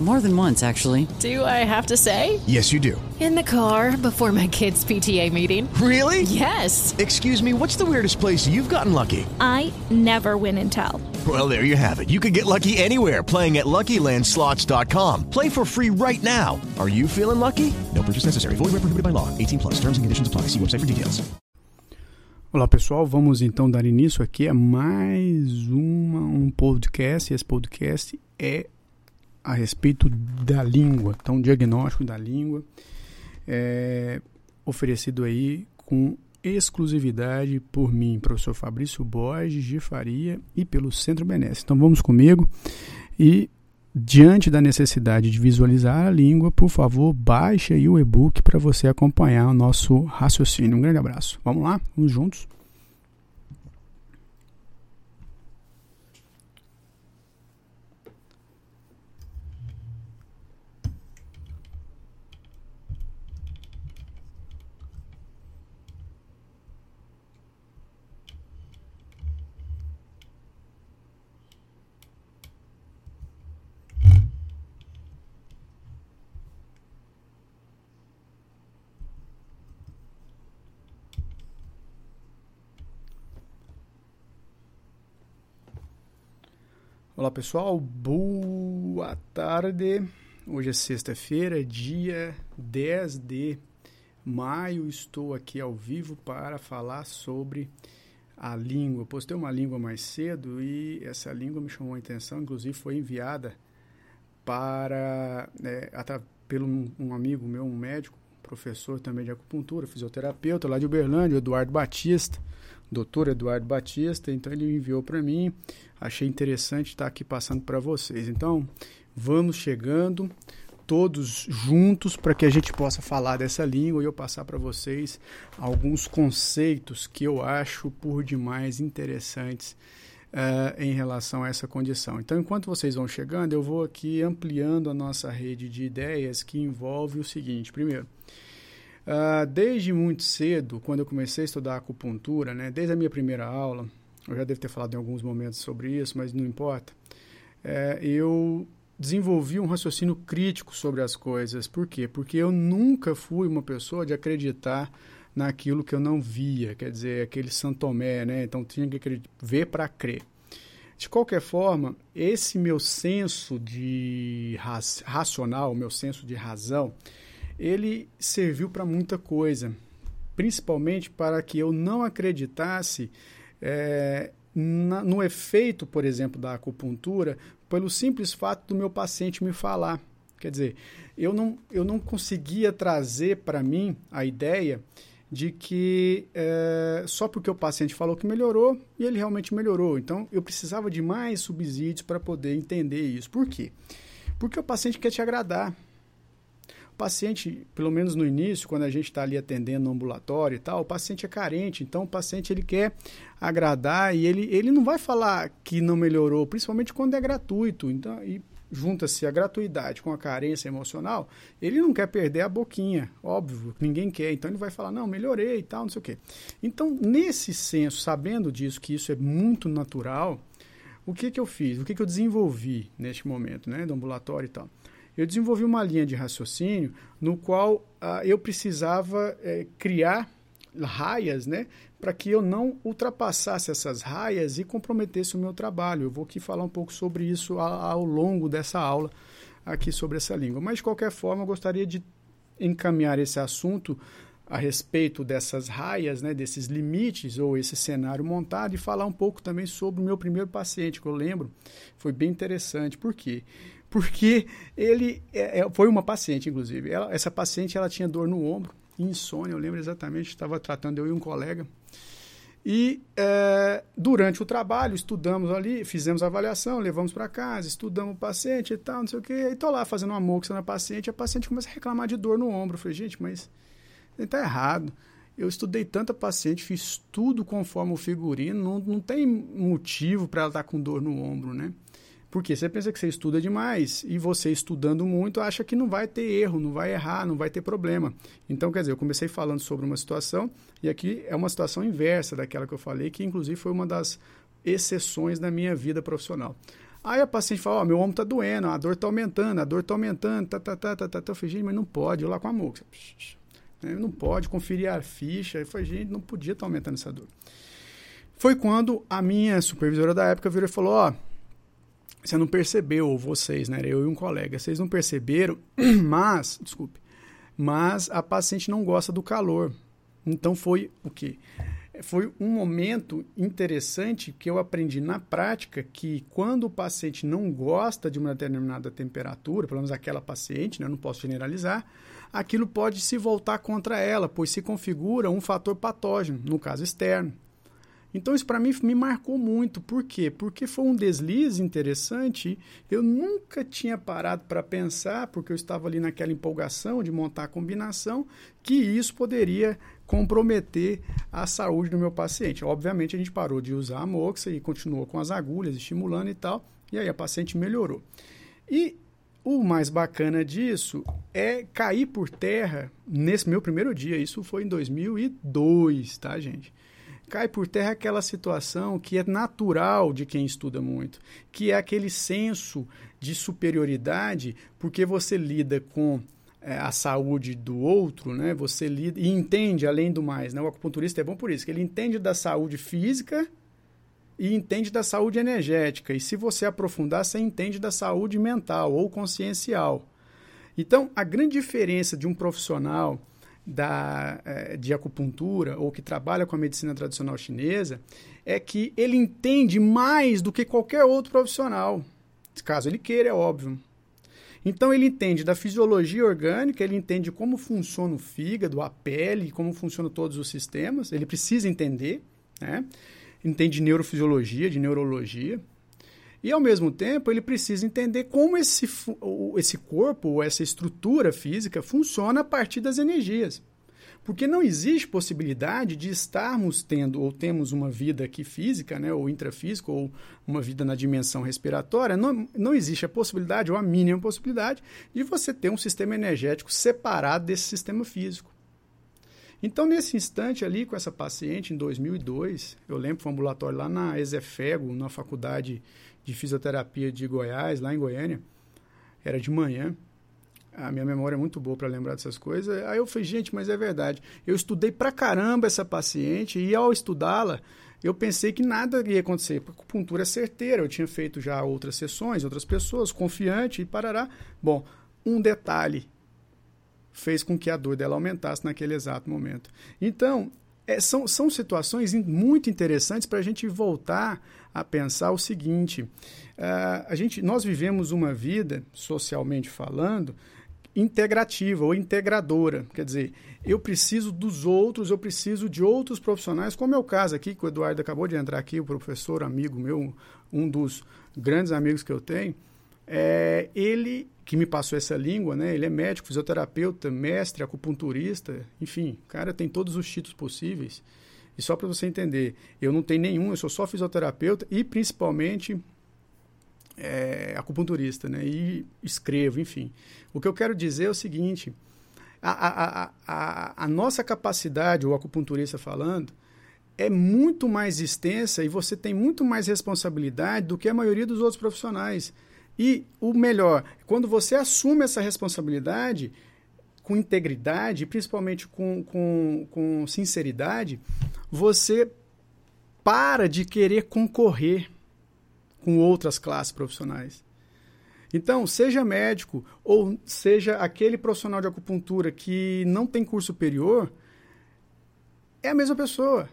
More than once, actually. Do I have to say? Yes, you do. In the car before my kids' PTA meeting. Really? Yes. Excuse me, what's the weirdest place you've gotten lucky? I never win and tell. Well, there you have it. You can get lucky anywhere playing at LuckyLandSlots.com. Play for free right now. Are you feeling lucky? No purchase necessary. Void where prohibited by law. 18 plus. Terms and conditions apply. See website for details. Olá pessoal, vamos então dar início aqui a mais uma, um podcast. Esse podcast é a respeito da língua, então diagnóstico da língua, é, oferecido aí com exclusividade por mim, professor Fabrício Borges de Faria e pelo Centro Benesse. Então vamos comigo e diante da necessidade de visualizar a língua, por favor, baixe aí o e-book para você acompanhar o nosso raciocínio. Um grande abraço. Vamos lá, vamos juntos. Olá pessoal, boa tarde. Hoje é sexta-feira, dia 10 de maio. Estou aqui ao vivo para falar sobre a língua. postei uma língua mais cedo e essa língua me chamou a atenção, inclusive foi enviada para é, pelo um amigo meu, um médico, professor também de acupuntura, fisioterapeuta lá de Uberlândia, Eduardo Batista, doutor Eduardo Batista. Então ele enviou para mim achei interessante estar aqui passando para vocês. Então, vamos chegando todos juntos para que a gente possa falar dessa língua e eu passar para vocês alguns conceitos que eu acho por demais interessantes uh, em relação a essa condição. Então, enquanto vocês vão chegando, eu vou aqui ampliando a nossa rede de ideias que envolve o seguinte: primeiro. Uh, desde muito cedo, quando eu comecei a estudar acupuntura, né, desde a minha primeira aula, eu já devo ter falado em alguns momentos sobre isso, mas não importa. É, eu desenvolvi um raciocínio crítico sobre as coisas. Por quê? Porque eu nunca fui uma pessoa de acreditar naquilo que eu não via, quer dizer, aquele Santomé, né? Então tinha que ver para crer. De qualquer forma, esse meu senso de racional, meu senso de razão, ele serviu para muita coisa, principalmente para que eu não acreditasse é, na, no efeito, por exemplo, da acupuntura, pelo simples fato do meu paciente me falar. Quer dizer, eu não, eu não conseguia trazer para mim a ideia de que é, só porque o paciente falou que melhorou e ele realmente melhorou. Então, eu precisava de mais subsídios para poder entender isso. Por quê? Porque o paciente quer te agradar paciente, pelo menos no início, quando a gente está ali atendendo no ambulatório e tal, o paciente é carente, então o paciente ele quer agradar e ele, ele não vai falar que não melhorou, principalmente quando é gratuito. Então, e junta-se a gratuidade com a carência emocional, ele não quer perder a boquinha, óbvio, ninguém quer. Então ele vai falar, não, melhorei e tal, não sei o quê. Então, nesse senso, sabendo disso, que isso é muito natural, o que, que eu fiz? O que, que eu desenvolvi neste momento, né, do ambulatório e tal? Eu desenvolvi uma linha de raciocínio no qual ah, eu precisava eh, criar raias, né, para que eu não ultrapassasse essas raias e comprometesse o meu trabalho. Eu vou aqui falar um pouco sobre isso ao, longo dessa aula aqui sobre essa língua. Mas de qualquer forma, eu gostaria de encaminhar esse assunto a respeito dessas raias, né, desses limites ou esse cenário montado e falar um pouco também sobre o meu primeiro paciente, que eu lembro, foi bem interessante. Por quê? porque ele é, é, foi uma paciente, inclusive. Ela, essa paciente ela tinha dor no ombro, insônia, eu lembro exatamente, estava tratando eu e um colega. E é, durante o trabalho, estudamos ali, fizemos a avaliação, levamos para casa, estudamos o paciente e tal, não sei o quê. E estou lá fazendo uma moxa na paciente, a paciente começa a reclamar de dor no ombro. Eu falei, gente, mas está errado. Eu estudei tanta paciente, fiz tudo conforme o figurino, não, não tem motivo para ela estar tá com dor no ombro, né? Porque você pensa que você estuda demais e você estudando muito acha que não vai ter erro, não vai errar, não vai ter problema. Então, quer dizer, eu comecei falando sobre uma situação e aqui é uma situação inversa daquela que eu falei, que inclusive foi uma das exceções da minha vida profissional. Aí a paciente fala, ó, oh, meu ombro tá doendo, a dor tá aumentando, a dor tá aumentando, tá, tá, tá, tá, tá, tá. Eu falei, gente, mas não pode, eu lá com a moça. Não pode conferir a ficha. Eu falei, gente, não podia estar tá aumentando essa dor. Foi quando a minha supervisora da época virou e falou, ó, oh, você não percebeu, vocês, né? Eu e um colega, vocês não perceberam, mas, desculpe, mas a paciente não gosta do calor. Então foi o quê? Foi um momento interessante que eu aprendi na prática que quando o paciente não gosta de uma determinada temperatura, pelo menos aquela paciente, né, eu não posso generalizar, aquilo pode se voltar contra ela, pois se configura um fator patógeno, no caso externo. Então isso para mim me marcou muito. Por quê? Porque foi um deslize interessante. Eu nunca tinha parado para pensar, porque eu estava ali naquela empolgação de montar a combinação, que isso poderia comprometer a saúde do meu paciente. Obviamente a gente parou de usar a moxa e continuou com as agulhas, estimulando e tal, e aí a paciente melhorou. E o mais bacana disso é cair por terra nesse meu primeiro dia. Isso foi em 2002, tá, gente? Cai por terra aquela situação que é natural de quem estuda muito, que é aquele senso de superioridade, porque você lida com é, a saúde do outro, né? Você lida e entende além do mais, né? O acupunturista é bom por isso, que ele entende da saúde física e entende da saúde energética. E se você aprofundar, você entende da saúde mental ou consciencial. Então, a grande diferença de um profissional da, eh, de acupuntura ou que trabalha com a medicina tradicional chinesa é que ele entende mais do que qualquer outro profissional. Caso ele queira, é óbvio. Então ele entende da fisiologia orgânica, ele entende como funciona o fígado, a pele, como funcionam todos os sistemas. Ele precisa entender, né? Entende de neurofisiologia, de neurologia. E, ao mesmo tempo, ele precisa entender como esse, esse corpo, essa estrutura física, funciona a partir das energias. Porque não existe possibilidade de estarmos tendo ou temos uma vida aqui física, né, ou intrafísica, ou uma vida na dimensão respiratória, não, não existe a possibilidade, ou a mínima possibilidade, de você ter um sistema energético separado desse sistema físico. Então, nesse instante ali, com essa paciente, em 2002, eu lembro, foi um ambulatório lá na Ezefego, na faculdade de fisioterapia de Goiás, lá em Goiânia. Era de manhã. A minha memória é muito boa para lembrar dessas coisas. Aí eu falei, gente, mas é verdade. Eu estudei pra caramba essa paciente e ao estudá-la, eu pensei que nada ia acontecer. A acupuntura é certeira. Eu tinha feito já outras sessões, outras pessoas, confiante e parará. Bom, um detalhe fez com que a dor dela aumentasse naquele exato momento. Então, é, são, são situações muito interessantes para a gente voltar a pensar o seguinte: uh, a gente, nós vivemos uma vida, socialmente falando, integrativa ou integradora. Quer dizer, eu preciso dos outros, eu preciso de outros profissionais, como é o caso aqui, que o Eduardo acabou de entrar aqui, o professor, amigo meu, um dos grandes amigos que eu tenho. É, ele que me passou essa língua, né? Ele é médico, fisioterapeuta, mestre, acupunturista, enfim, cara tem todos os títulos possíveis. E só para você entender, eu não tenho nenhum, eu sou só fisioterapeuta e principalmente é, acupunturista, né? E escrevo, enfim. O que eu quero dizer é o seguinte: a, a, a, a nossa capacidade, o acupunturista falando, é muito mais extensa e você tem muito mais responsabilidade do que a maioria dos outros profissionais. E o melhor, quando você assume essa responsabilidade com integridade, principalmente com, com, com sinceridade, você para de querer concorrer com outras classes profissionais. Então, seja médico ou seja aquele profissional de acupuntura que não tem curso superior, é a mesma pessoa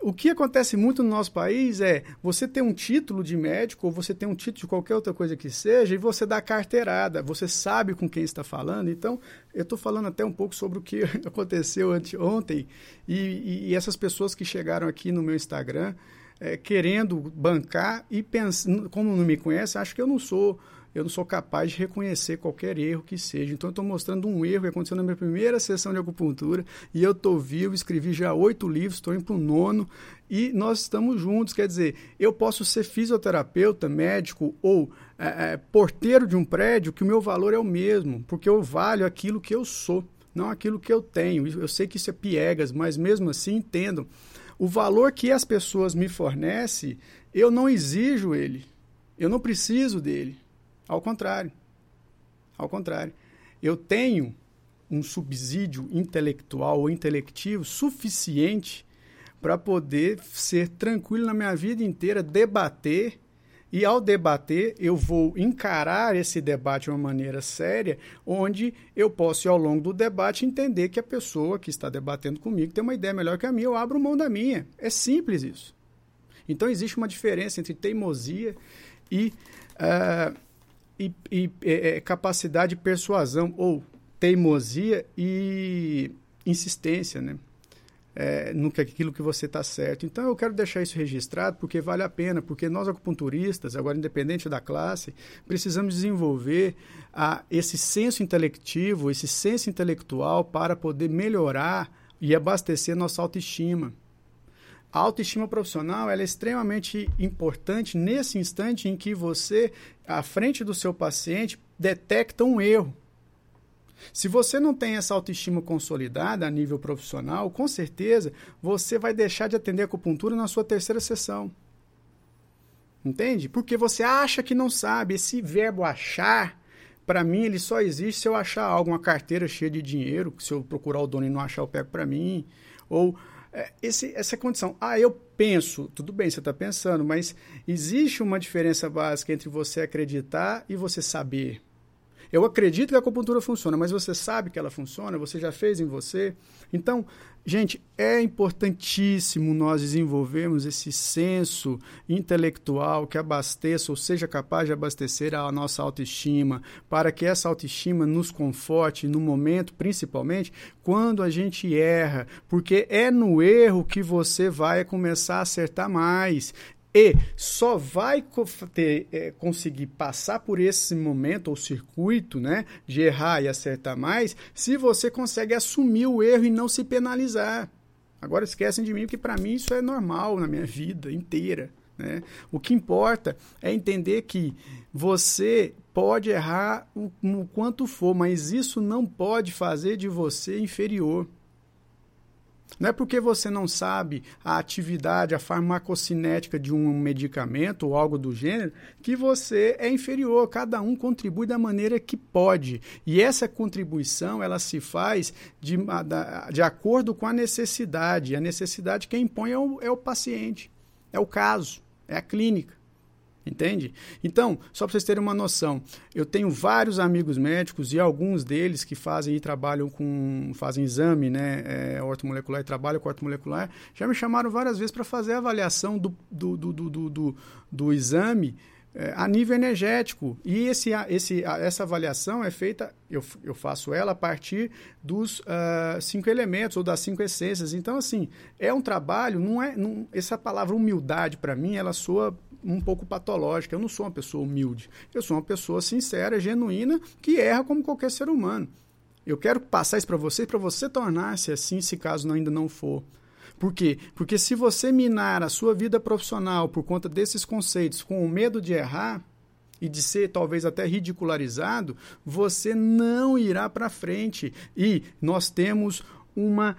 o que acontece muito no nosso país é você ter um título de médico ou você ter um título de qualquer outra coisa que seja e você dá carteirada, você sabe com quem está falando. Então, eu estou falando até um pouco sobre o que aconteceu ontem e, e, essas pessoas que chegaram aqui no meu Instagram é, querendo bancar e pensando, como não me conhece, acho que eu não sou eu não sou capaz de reconhecer qualquer erro que seja. Então, eu estou mostrando um erro que aconteceu na minha primeira sessão de acupuntura e eu estou vivo, escrevi já oito livros, estou indo para o nono e nós estamos juntos. Quer dizer, eu posso ser fisioterapeuta, médico ou é, é, porteiro de um prédio, que o meu valor é o mesmo, porque eu valho aquilo que eu sou, não aquilo que eu tenho. Eu sei que isso é piegas, mas mesmo assim entendam. O valor que as pessoas me fornecem, eu não exijo ele. Eu não preciso dele. Ao contrário. Ao contrário. Eu tenho um subsídio intelectual ou intelectivo suficiente para poder ser tranquilo na minha vida inteira, debater. E ao debater, eu vou encarar esse debate de uma maneira séria, onde eu posso, ao longo do debate, entender que a pessoa que está debatendo comigo tem uma ideia melhor que a minha, eu abro mão da minha. É simples isso. Então, existe uma diferença entre teimosia e, uh, e, e é, capacidade de persuasão, ou teimosia e insistência, né? é, no que aquilo que você está certo. Então eu quero deixar isso registrado porque vale a pena, porque nós acupunturistas, agora independente da classe, precisamos desenvolver a, esse senso intelectivo, esse senso intelectual para poder melhorar e abastecer nossa autoestima. A autoestima profissional é extremamente importante nesse instante em que você, à frente do seu paciente, detecta um erro se você não tem essa autoestima consolidada a nível profissional, com certeza você vai deixar de atender acupuntura na sua terceira sessão. Entende? Porque você acha que não sabe. Esse verbo achar, para mim, ele só existe se eu achar algo, uma carteira cheia de dinheiro, se eu procurar o dono e não achar, eu pego para mim. Ou esse, essa condição. Ah, eu penso. Tudo bem, você está pensando, mas existe uma diferença básica entre você acreditar e você saber. Eu acredito que a acupuntura funciona, mas você sabe que ela funciona? Você já fez em você? Então, gente, é importantíssimo nós desenvolvermos esse senso intelectual que abasteça ou seja capaz de abastecer a nossa autoestima, para que essa autoestima nos conforte no momento, principalmente quando a gente erra, porque é no erro que você vai começar a acertar mais. E só vai ter, é, conseguir passar por esse momento ou circuito né, de errar e acertar mais se você consegue assumir o erro e não se penalizar. Agora esquecem de mim, porque para mim isso é normal na minha vida inteira. Né? O que importa é entender que você pode errar o, o quanto for, mas isso não pode fazer de você inferior. Não é porque você não sabe a atividade, a farmacocinética de um medicamento ou algo do gênero que você é inferior. Cada um contribui da maneira que pode. E essa contribuição ela se faz de, de acordo com a necessidade. A necessidade quem impõe é o, é o paciente, é o caso, é a clínica. Entende? Então, só para vocês terem uma noção, eu tenho vários amigos médicos e alguns deles que fazem e trabalham com, fazem exame, né, é, ortomolecular e trabalham com ortomolecular, já me chamaram várias vezes para fazer a avaliação do, do, do, do, do, do exame é, a nível energético. E esse, esse, essa avaliação é feita, eu, eu faço ela a partir dos uh, cinco elementos ou das cinco essências. Então, assim, é um trabalho, não é. Não, essa palavra humildade, para mim, ela soa um pouco patológica. Eu não sou uma pessoa humilde. Eu sou uma pessoa sincera, genuína, que erra como qualquer ser humano. Eu quero passar isso para você, para você tornar-se assim, se caso ainda não for. Por quê? Porque se você minar a sua vida profissional por conta desses conceitos, com o medo de errar e de ser talvez até ridicularizado, você não irá para frente. E nós temos uma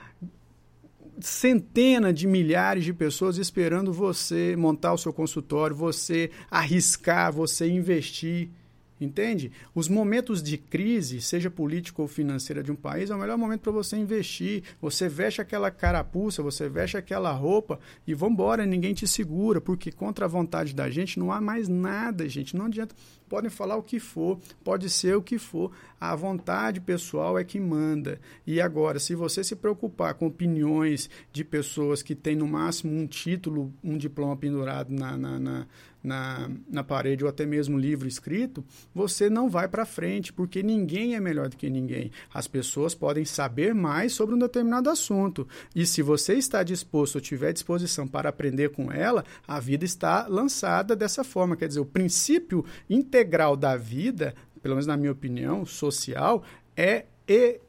centena de milhares de pessoas esperando você montar o seu consultório, você arriscar, você investir. Entende? Os momentos de crise, seja política ou financeira de um país, é o melhor momento para você investir. Você veste aquela carapuça, você veste aquela roupa e vambora, ninguém te segura, porque contra a vontade da gente não há mais nada, gente. Não adianta. Podem falar o que for, pode ser o que for. A vontade pessoal é que manda. E agora, se você se preocupar com opiniões de pessoas que têm no máximo um título, um diploma pendurado na, na, na na, na parede ou até mesmo livro escrito, você não vai para frente, porque ninguém é melhor do que ninguém. As pessoas podem saber mais sobre um determinado assunto. E se você está disposto ou tiver disposição para aprender com ela, a vida está lançada dessa forma. Quer dizer, o princípio integral da vida, pelo menos na minha opinião, social, é, é,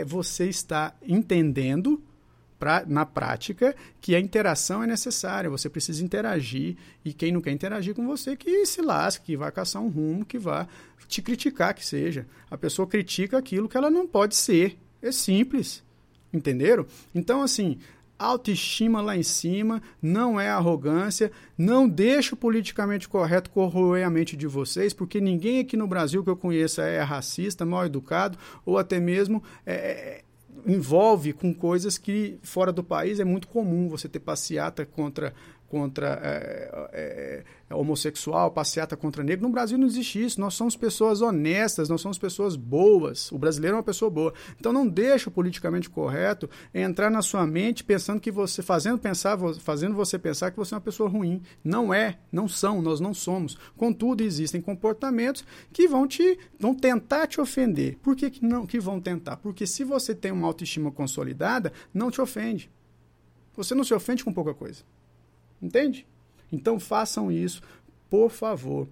é você estar entendendo pra, na prática que a interação é necessária, você precisa interagir e quem não quer interagir com você que se lasque, que vai caçar um rumo, que vá te criticar que seja. A pessoa critica aquilo que ela não pode ser. É simples. Entenderam? Então, assim, autoestima lá em cima, não é arrogância, não deixa o politicamente correto corroer a mente de vocês, porque ninguém aqui no Brasil que eu conheça é racista, mal educado ou até mesmo é, é envolve com coisas que fora do país é muito comum você ter passeata contra contra é, é, é, homossexual, passeata contra negro. No Brasil não existe isso. Nós somos pessoas honestas, nós somos pessoas boas. O brasileiro é uma pessoa boa. Então não deixa o politicamente correto entrar na sua mente pensando que você, fazendo, pensar, fazendo você pensar que você é uma pessoa ruim. Não é, não são, nós não somos. Contudo, existem comportamentos que vão te vão tentar te ofender. Por que, que não que vão tentar? Porque se você tem uma autoestima consolidada, não te ofende. Você não se ofende com pouca coisa. Entende? Então façam isso, por favor.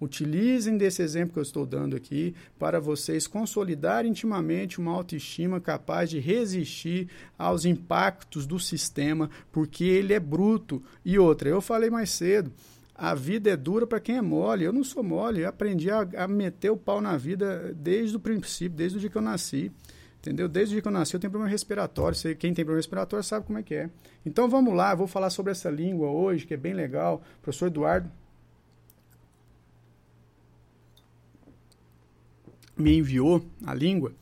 Utilizem desse exemplo que eu estou dando aqui para vocês consolidar intimamente uma autoestima capaz de resistir aos impactos do sistema, porque ele é bruto. E outra, eu falei mais cedo, a vida é dura para quem é mole. Eu não sou mole, eu aprendi a, a meter o pau na vida desde o princípio, desde o dia que eu nasci. Entendeu? Desde que eu nasci eu tenho problema respiratório. Quem tem problema respiratório sabe como é que é. Então vamos lá, vou falar sobre essa língua hoje, que é bem legal. Professor Eduardo me enviou a língua.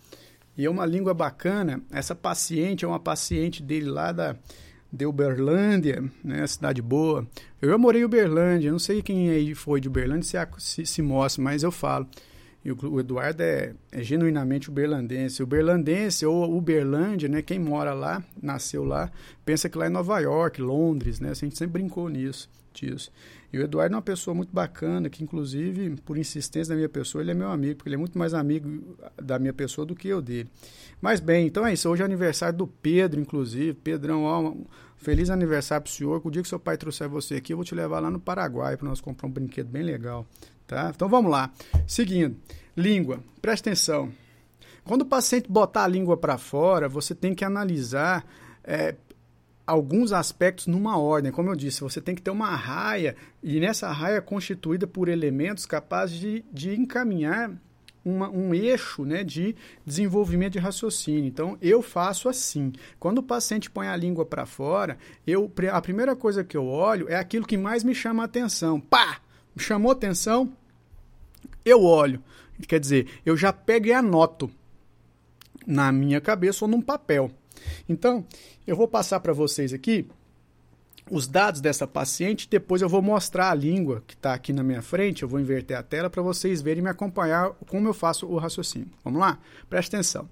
E é uma língua bacana. Essa paciente é uma paciente dele lá da de Uberlândia, né, cidade boa. Eu já morei em Uberlândia, não sei quem aí foi de Uberlândia se, se, se mostra, mas eu falo. E o, Eduardo é, é genuinamente uberlandense. Uberlandense ou Uberlândia, né? Quem mora lá, nasceu lá, pensa que lá é Nova York, Londres, né? A gente sempre brincou nisso, disso. E o Eduardo é uma pessoa muito bacana, que inclusive, por insistência da minha pessoa, ele é meu amigo, porque ele é muito mais amigo da minha pessoa do que eu dele. Mas bem, então é isso. Hoje é aniversário do Pedro, inclusive. Pedrão, ó, feliz aniversário pro senhor. O dia que seu pai trouxer você aqui, eu vou te levar lá no Paraguai para nós comprar um brinquedo bem legal. Tá? Então vamos lá. Seguindo, língua. Presta atenção. Quando o paciente botar a língua para fora, você tem que analisar é, alguns aspectos numa ordem. Como eu disse, você tem que ter uma raia, e nessa raia constituída por elementos capazes de, de encaminhar uma, um eixo né, de desenvolvimento de raciocínio. Então, eu faço assim. Quando o paciente põe a língua para fora, eu, a primeira coisa que eu olho é aquilo que mais me chama a atenção. Pá! chamou atenção, eu olho. Quer dizer, eu já pego e anoto na minha cabeça ou num papel. Então, eu vou passar para vocês aqui os dados dessa paciente, depois eu vou mostrar a língua que está aqui na minha frente, eu vou inverter a tela para vocês verem e me acompanhar como eu faço o raciocínio. Vamos lá? Preste atenção.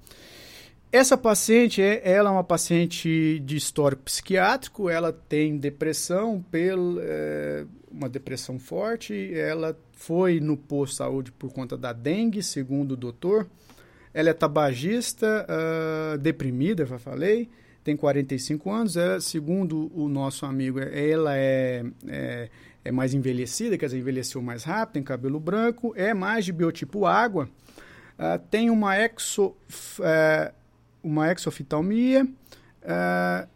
Essa paciente, é, ela é uma paciente de histórico psiquiátrico, ela tem depressão, pel, é, uma depressão forte, ela foi no posto de saúde por conta da dengue, segundo o doutor. Ela é tabagista, uh, deprimida, já falei, tem 45 anos. Ela, segundo o nosso amigo, ela é, é, é mais envelhecida, quer dizer, envelheceu mais rápido, tem cabelo branco, é mais de biotipo água, uh, tem uma exo... Uh, uma exofitalmia uh,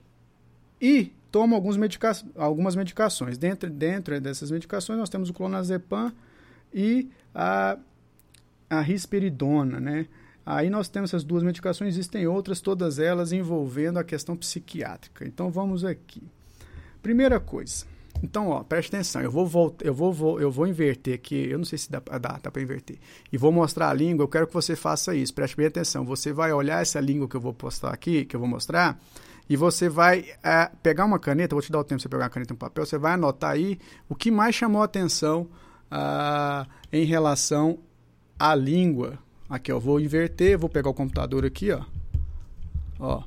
e toma alguns medica algumas medicações. Dentro, dentro dessas medicações nós temos o clonazepam e a, a risperidona, né? Aí nós temos essas duas medicações, existem outras, todas elas envolvendo a questão psiquiátrica. Então vamos aqui. Primeira coisa, então, ó, preste atenção, eu vou, voltar, eu vou, vou, eu vou inverter aqui, eu não sei se dá, dá, dá para inverter. E vou mostrar a língua, eu quero que você faça isso, preste bem atenção. Você vai olhar essa língua que eu vou postar aqui, que eu vou mostrar, e você vai é, pegar uma caneta, vou te dar o tempo para você pegar uma caneta e um papel, você vai anotar aí o que mais chamou a atenção ah, em relação à língua. Aqui, eu vou inverter, vou pegar o computador aqui, ó. Ó,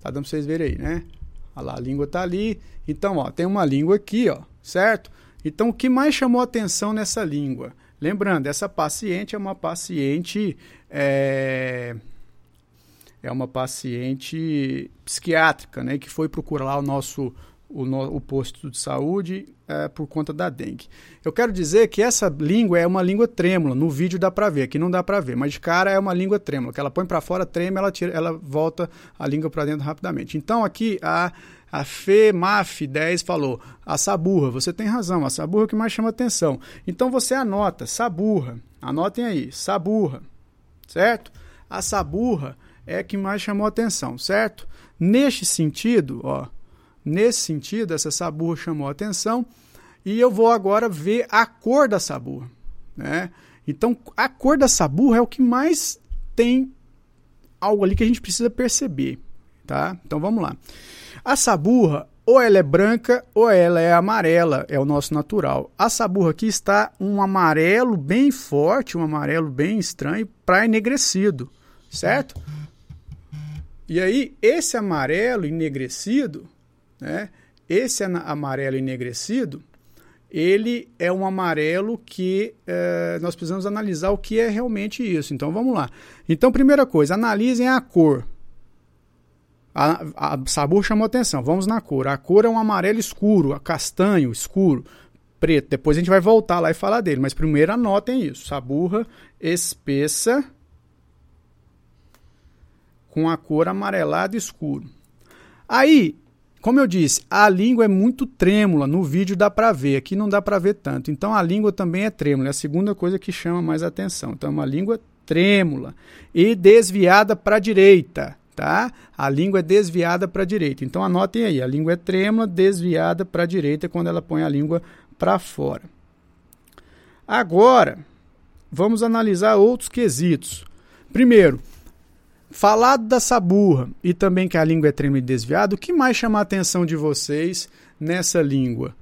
tá dando para vocês verem aí, né? Olha lá, a língua está ali. Então, ó, tem uma língua aqui, ó, certo? Então, o que mais chamou atenção nessa língua? Lembrando, essa paciente é uma paciente. É, é uma paciente psiquiátrica, né? Que foi procurar o nosso, o, no, o posto de saúde é, por conta da dengue. Eu quero dizer que essa língua é uma língua trêmula. No vídeo dá para ver, aqui não dá para ver, mas de cara é uma língua trêmula. Que ela põe para fora, treme, ela tira, ela volta a língua para dentro rapidamente. Então aqui a a FEMAF 10 falou: a saburra, você tem razão, a saburra é que mais chama atenção. Então você anota, saburra, anotem aí, saburra, certo? A saburra é que mais chamou atenção, certo? Neste sentido, ó, nesse sentido, essa saburra chamou atenção e eu vou agora ver a cor da saburra, né? Então, a cor da saburra é o que mais tem algo ali que a gente precisa perceber, tá? Então vamos lá. A saburra, ou ela é branca ou ela é amarela, é o nosso natural. A saburra aqui está um amarelo bem forte, um amarelo bem estranho para enegrecido, certo? E aí, esse amarelo enegrecido, né? Esse amarelo enegrecido, ele é um amarelo que é, nós precisamos analisar o que é realmente isso. Então vamos lá. Então, primeira coisa, analisem a cor. A, a sabor chamou atenção. Vamos na cor. A cor é um amarelo escuro, castanho escuro, preto. Depois a gente vai voltar lá e falar dele. Mas primeiro anotem isso. Saburra espessa com a cor amarelado escuro. Aí, como eu disse, a língua é muito trêmula. No vídeo dá para ver, aqui não dá para ver tanto. Então a língua também é trêmula. É a segunda coisa que chama mais atenção. Então é uma língua trêmula e desviada para a direita tá? A língua é desviada para a direita. Então anotem aí, a língua é trêmula, desviada para a direita quando ela põe a língua para fora. Agora, vamos analisar outros quesitos. Primeiro, falado da saburra e também que a língua é trêmula e desviada, o que mais chama a atenção de vocês nessa língua?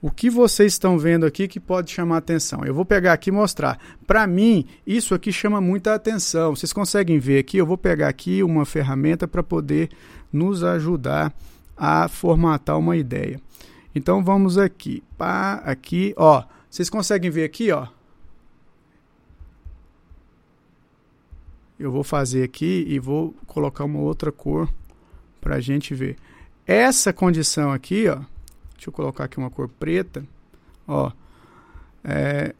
O que vocês estão vendo aqui que pode chamar atenção? Eu vou pegar aqui e mostrar. Para mim, isso aqui chama muita atenção. Vocês conseguem ver aqui? Eu vou pegar aqui uma ferramenta para poder nos ajudar a formatar uma ideia. Então vamos aqui, pá, aqui, ó. Vocês conseguem ver aqui, ó? Eu vou fazer aqui e vou colocar uma outra cor para a gente ver. Essa condição aqui, ó Deixa eu colocar aqui uma cor preta. Ó. É,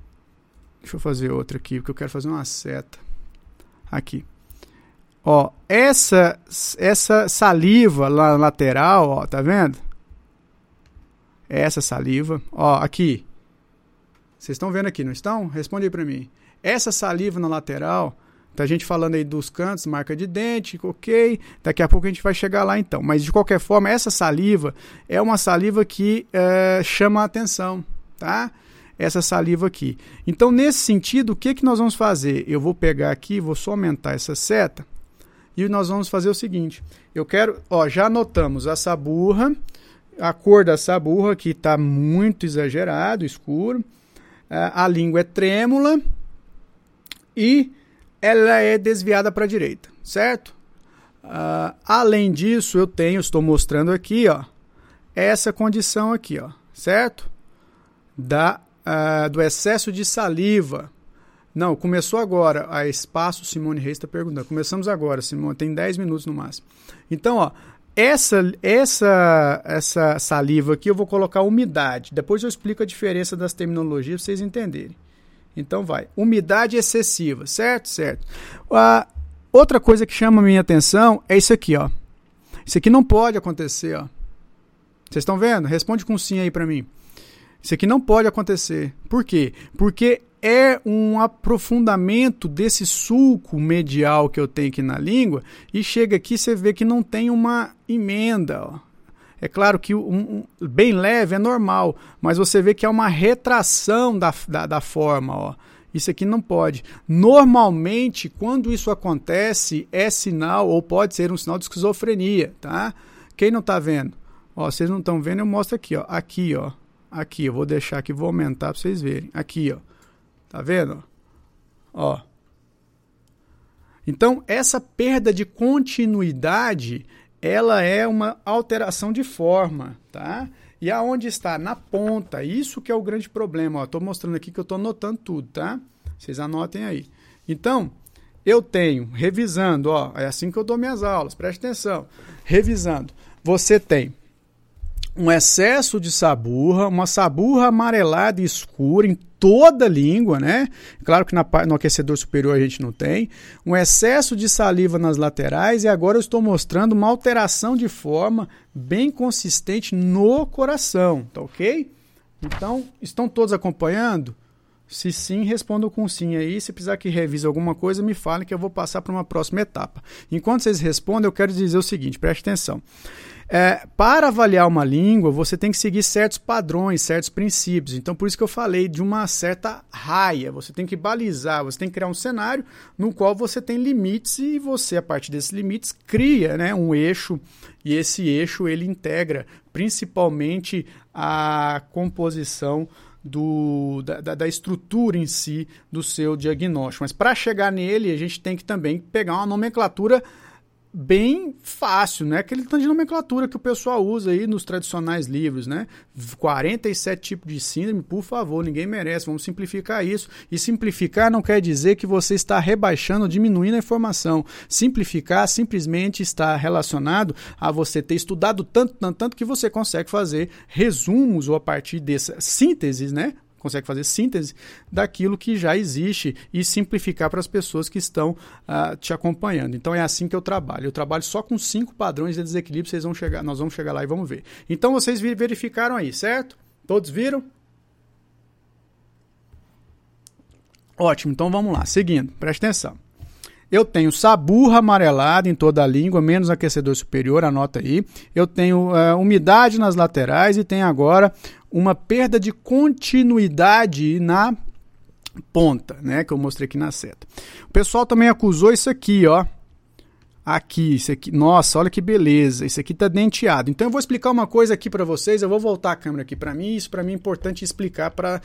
deixa eu fazer outra aqui, porque eu quero fazer uma seta. Aqui. Ó, essa essa saliva lá lateral, ó, tá vendo? Essa saliva, ó, aqui. Vocês estão vendo aqui, não estão? Responde aí para mim. Essa saliva na lateral, Tá a gente falando aí dos cantos, marca de dente, ok. Daqui a pouco a gente vai chegar lá então. Mas de qualquer forma, essa saliva é uma saliva que é, chama a atenção, tá? Essa saliva aqui. Então, nesse sentido, o que, que nós vamos fazer? Eu vou pegar aqui, vou só aumentar essa seta e nós vamos fazer o seguinte. Eu quero, ó, já anotamos a saburra, a cor da saburra que está muito exagerado, escuro. É, a língua é trêmula e ela é desviada para a direita, certo? Uh, além disso, eu tenho, estou mostrando aqui, ó, essa condição aqui, ó, certo? Da, uh, do excesso de saliva. Não, começou agora. A espaço Simone Reis está perguntando. Começamos agora, Simone, tem 10 minutos no máximo. Então, ó, essa, essa, essa saliva aqui eu vou colocar umidade. Depois eu explico a diferença das terminologias para vocês entenderem. Então vai. Umidade excessiva, certo? Certo. A outra coisa que chama a minha atenção é isso aqui, ó. Isso aqui não pode acontecer, ó. Vocês estão vendo? Responde com sim aí para mim. Isso aqui não pode acontecer. Por quê? Porque é um aprofundamento desse sulco medial que eu tenho aqui na língua e chega aqui você vê que não tem uma emenda, ó. É claro que um, um, bem leve é normal, mas você vê que é uma retração da, da, da forma. Ó. Isso aqui não pode. Normalmente, quando isso acontece, é sinal, ou pode ser um sinal de esquizofrenia, tá? Quem não está vendo? Ó, vocês não estão vendo, eu mostro aqui, ó. Aqui, ó. Aqui, eu vou deixar aqui, vou aumentar para vocês verem. Aqui, ó. Tá vendo? Ó. Então, essa perda de continuidade ela é uma alteração de forma, tá? E aonde está? Na ponta. Isso que é o grande problema. Estou mostrando aqui que eu estou anotando tudo, tá? Vocês anotem aí. Então, eu tenho, revisando, ó, é assim que eu dou minhas aulas, preste atenção. Revisando, você tem um excesso de saburra, uma saburra amarelada e escura em toda a língua, né? Claro que na, no aquecedor superior a gente não tem. Um excesso de saliva nas laterais e agora eu estou mostrando uma alteração de forma bem consistente no coração, tá ok? Então, estão todos acompanhando? Se sim, respondam com sim aí. Se precisar que revise alguma coisa, me falem que eu vou passar para uma próxima etapa. Enquanto vocês respondem, eu quero dizer o seguinte: preste atenção. É, para avaliar uma língua, você tem que seguir certos padrões, certos princípios. Então, por isso que eu falei de uma certa raia. Você tem que balizar, você tem que criar um cenário no qual você tem limites e você, a partir desses limites, cria né, um eixo. E esse eixo ele integra principalmente a composição do, da, da, estrutura em si do seu diagnóstico. Mas para chegar nele, a gente tem que também pegar uma nomenclatura bem fácil, né? Aquele tanto de nomenclatura que o pessoal usa aí nos tradicionais livros, né? 47 tipos de síndrome, por favor, ninguém merece. Vamos simplificar isso. E simplificar não quer dizer que você está rebaixando diminuindo a informação. Simplificar simplesmente está relacionado a você ter estudado tanto, tanto, tanto que você consegue fazer resumos ou a partir dessas sínteses, né? Consegue fazer síntese daquilo que já existe e simplificar para as pessoas que estão uh, te acompanhando. Então é assim que eu trabalho. Eu trabalho só com cinco padrões de desequilíbrio, vocês vão chegar, nós vamos chegar lá e vamos ver. Então vocês verificaram aí, certo? Todos viram? Ótimo, então vamos lá. Seguindo, preste atenção. Eu tenho saburra amarelada em toda a língua, menos aquecedor superior, anota aí. Eu tenho uh, umidade nas laterais e tenho agora uma perda de continuidade na ponta, né, que eu mostrei aqui na seta. O pessoal também acusou isso aqui, ó. Aqui, isso aqui. Nossa, olha que beleza. Isso aqui tá denteado. Então eu vou explicar uma coisa aqui para vocês. Eu vou voltar a câmera aqui para mim. Isso para mim é importante explicar para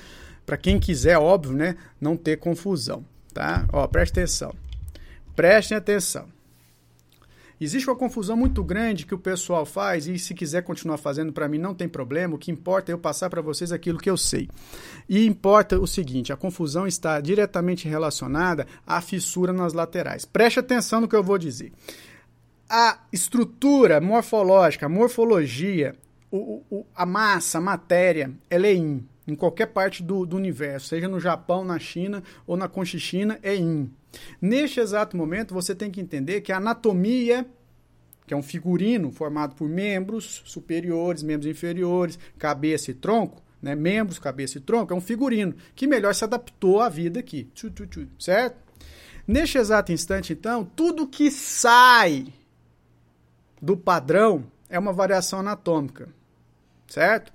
para quem quiser, óbvio, né, não ter confusão, tá? Ó, preste atenção. Prestem atenção. Existe uma confusão muito grande que o pessoal faz e se quiser continuar fazendo para mim não tem problema. O que importa é eu passar para vocês aquilo que eu sei. E importa o seguinte: a confusão está diretamente relacionada à fissura nas laterais. Preste atenção no que eu vou dizer. A estrutura morfológica, a morfologia, o, o, a massa, a matéria, ela é in em qualquer parte do, do universo, seja no Japão, na China ou na Conchichina, é in. Neste exato momento, você tem que entender que a anatomia, que é um figurino formado por membros superiores, membros inferiores, cabeça e tronco, né? membros, cabeça e tronco, é um figurino que melhor se adaptou à vida aqui. Certo? Neste exato instante, então, tudo que sai do padrão é uma variação anatômica. Certo?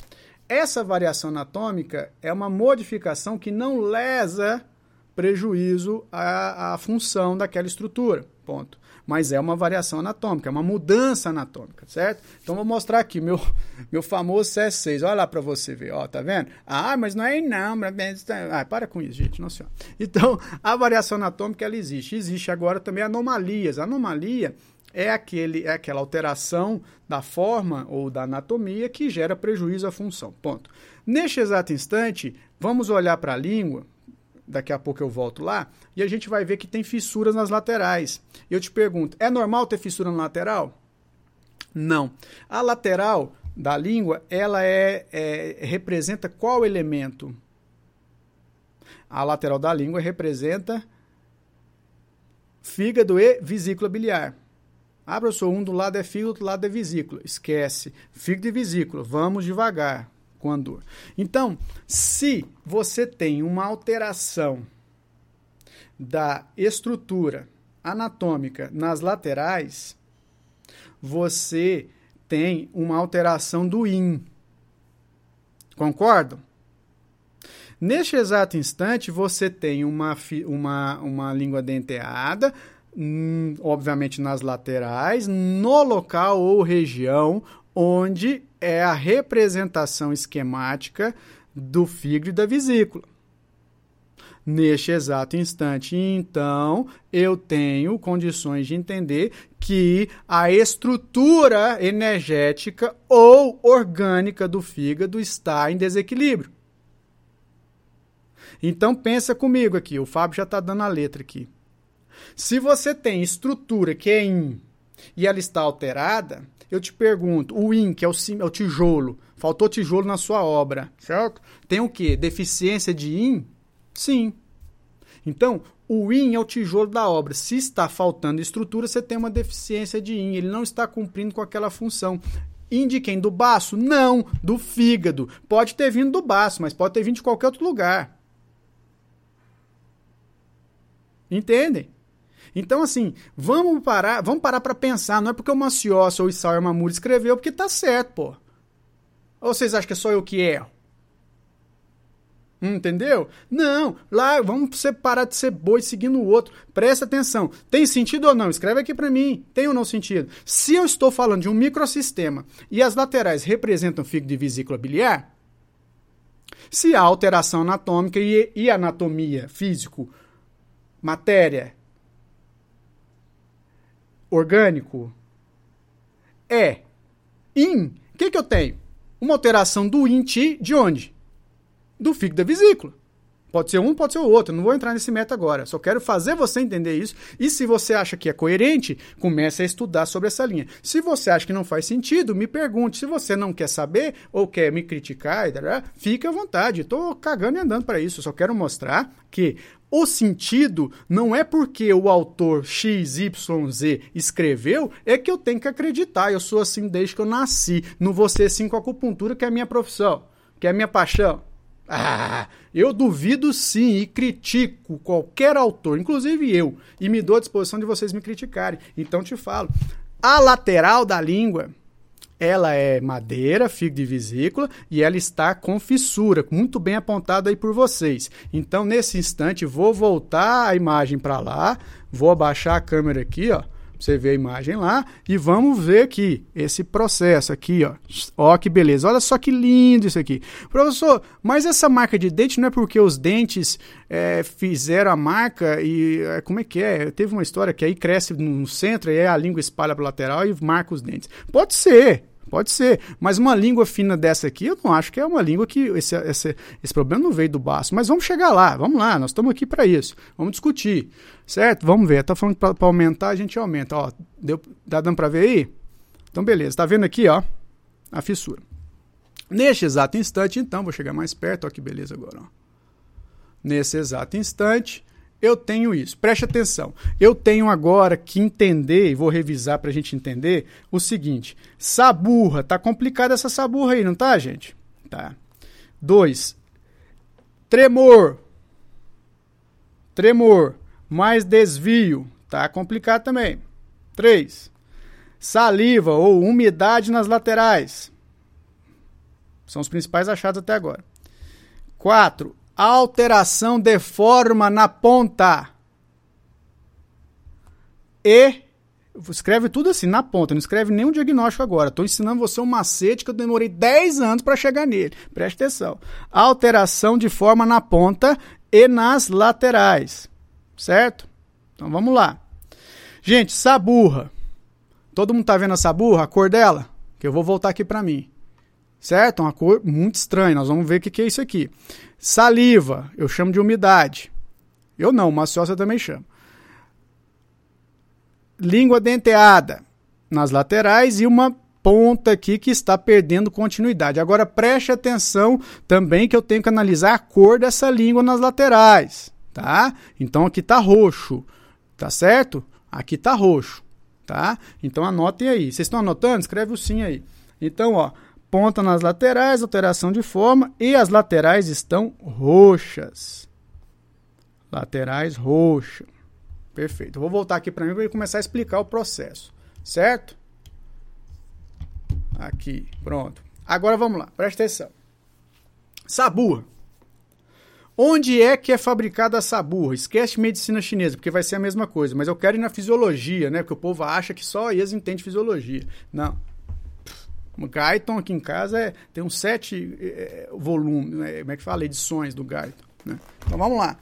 Essa variação anatômica é uma modificação que não lesa prejuízo à, à função daquela estrutura, ponto. Mas é uma variação anatômica, é uma mudança anatômica, certo? Então vou mostrar aqui meu meu famoso CS6. Olha lá para você ver, ó, tá vendo? Ah, mas não é não, ah, para com isso, gente, não senhora. Então, a variação anatômica ela existe. Existe agora também anomalias. Anomalia é, aquele, é aquela alteração da forma ou da anatomia que gera prejuízo à função. Ponto. Neste exato instante, vamos olhar para a língua, daqui a pouco eu volto lá, e a gente vai ver que tem fissuras nas laterais. Eu te pergunto, é normal ter fissura na lateral? Não. A lateral da língua, ela é, é representa qual elemento? A lateral da língua representa fígado e vesícula biliar. Ah, professor, um do lado é fígado, do outro lado é vesícula. Esquece. Fígado e vesícula. Vamos devagar com a dor. Então, se você tem uma alteração da estrutura anatômica nas laterais, você tem uma alteração do IN. Concordam? Neste exato instante, você tem uma, uma, uma língua denteada, obviamente nas laterais, no local ou região onde é a representação esquemática do fígado e da vesícula. Neste exato instante, então, eu tenho condições de entender que a estrutura energética ou orgânica do fígado está em desequilíbrio. Então pensa comigo aqui, o Fábio já está dando a letra aqui. Se você tem estrutura que é em e ela está alterada, eu te pergunto, o IN, que é o, é o tijolo, faltou tijolo na sua obra, certo? Tem o quê? Deficiência de IN? Sim. Então, o IN é o tijolo da obra. Se está faltando estrutura, você tem uma deficiência de IN. Ele não está cumprindo com aquela função. IN de quem? Do baço? Não, do fígado. Pode ter vindo do baço, mas pode ter vindo de qualquer outro lugar. Entendem? Então, assim, vamos parar, vamos parar para pensar. Não é porque o Maciossa ou o Isauer Mamuri escreveu porque tá certo, pô. Ou vocês acham que é só eu que erro? Entendeu? Não, lá vamos separar de ser boi seguindo o outro. Presta atenção. Tem sentido ou não? Escreve aqui para mim. Tem ou não sentido? Se eu estou falando de um microsistema e as laterais representam fígado e vesícula biliar, se há alteração anatômica e, e anatomia, físico, matéria, orgânico, é in. O que, que eu tenho? Uma alteração do INT de onde? do fígado da vesícula. Pode ser um, pode ser o outro. não vou entrar nesse método agora. Só quero fazer você entender isso. E se você acha que é coerente, comece a estudar sobre essa linha. Se você acha que não faz sentido, me pergunte. Se você não quer saber ou quer me criticar, fique à vontade. Estou cagando e andando para isso. Só quero mostrar que o sentido não é porque o autor XYZ escreveu, é que eu tenho que acreditar. Eu sou assim desde que eu nasci. Não vou ser assim com acupuntura, que é a minha profissão, que é a minha paixão. Ah, eu duvido sim e critico qualquer autor, inclusive eu, e me dou à disposição de vocês me criticarem. Então te falo, a lateral da língua, ela é madeira, fígado de vesícula e ela está com fissura, muito bem apontada aí por vocês. Então nesse instante vou voltar a imagem para lá, vou abaixar a câmera aqui, ó você vê a imagem lá e vamos ver aqui esse processo aqui, ó. Ó que beleza. Olha só que lindo isso aqui. Professor, mas essa marca de dente não é porque os dentes é, fizeram a marca e é, como é que é? Teve uma história que aí cresce no centro e aí a língua espalha para lateral e marca os dentes. Pode ser. Pode ser, mas uma língua fina dessa aqui, eu não acho que é uma língua que esse, esse, esse problema não veio do baço. Mas vamos chegar lá, vamos lá, nós estamos aqui para isso. Vamos discutir, certo? Vamos ver. Tá falando para aumentar, a gente aumenta. Ó, deu, tá dando para ver aí? Então, beleza. Tá vendo aqui, ó, a fissura. Neste exato instante, então, vou chegar mais perto, ó, que beleza agora. Ó. Nesse exato instante, eu tenho isso. Preste atenção. Eu tenho agora que entender, e vou revisar para a gente entender, o seguinte: saburra. Tá complicada essa saburra aí, não tá, gente? Tá. Dois. Tremor. Tremor. Mais desvio. Tá complicado também. Três. Saliva ou umidade nas laterais. São os principais achados até agora. Quatro alteração de forma na ponta. E escreve tudo assim na ponta, não escreve nenhum diagnóstico agora. Estou ensinando você um macete que eu demorei 10 anos para chegar nele. Preste atenção. Alteração de forma na ponta e nas laterais. Certo? Então vamos lá. Gente, saburra. Todo mundo tá vendo a saburra, a cor dela? Que eu vou voltar aqui para mim. Certo? Uma cor muito estranha. Nós vamos ver o que, é isso aqui. Saliva, eu chamo de umidade. Eu não, maciosa também chama. Língua denteada nas laterais e uma ponta aqui que está perdendo continuidade. Agora preste atenção também que eu tenho que analisar a cor dessa língua nas laterais, tá? Então aqui está roxo, tá certo? Aqui está roxo, tá? Então anotem aí. Vocês estão anotando? Escreve o sim aí. Então, ó, ponta nas laterais, alteração de forma e as laterais estão roxas. Laterais roxas. Perfeito. vou voltar aqui para mim para começar a explicar o processo, certo? Aqui, pronto. Agora vamos lá, presta atenção. Saburra. Onde é que é fabricada a saburra? Esquece medicina chinesa, porque vai ser a mesma coisa. Mas eu quero ir na fisiologia, né? Porque o povo acha que só eles entendem fisiologia. Não. Guyton aqui em casa é, tem uns sete é, volumes, né, como é que fala? Edições do Guyton. Né? Então vamos lá.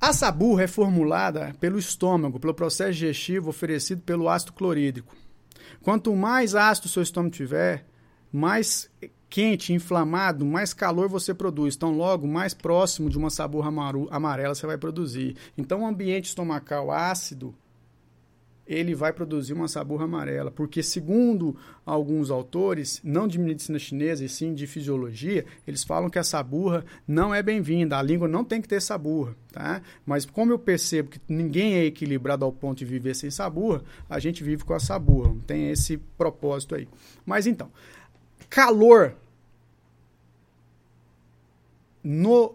A saburra é formulada pelo estômago, pelo processo digestivo oferecido pelo ácido clorídrico. Quanto mais ácido o seu estômago tiver, mais quente, inflamado, mais calor você produz. Então, logo, mais próximo de uma saburra amarela você vai produzir. Então, um ambiente estomacal ácido ele vai produzir uma saburra amarela, porque segundo alguns autores, não de medicina chinesa e sim de fisiologia, eles falam que a saburra não é bem-vinda, a língua não tem que ter saburra, tá? Mas como eu percebo que ninguém é equilibrado ao ponto de viver sem saburra, a gente vive com a saburra, tem esse propósito aí. Mas então, calor no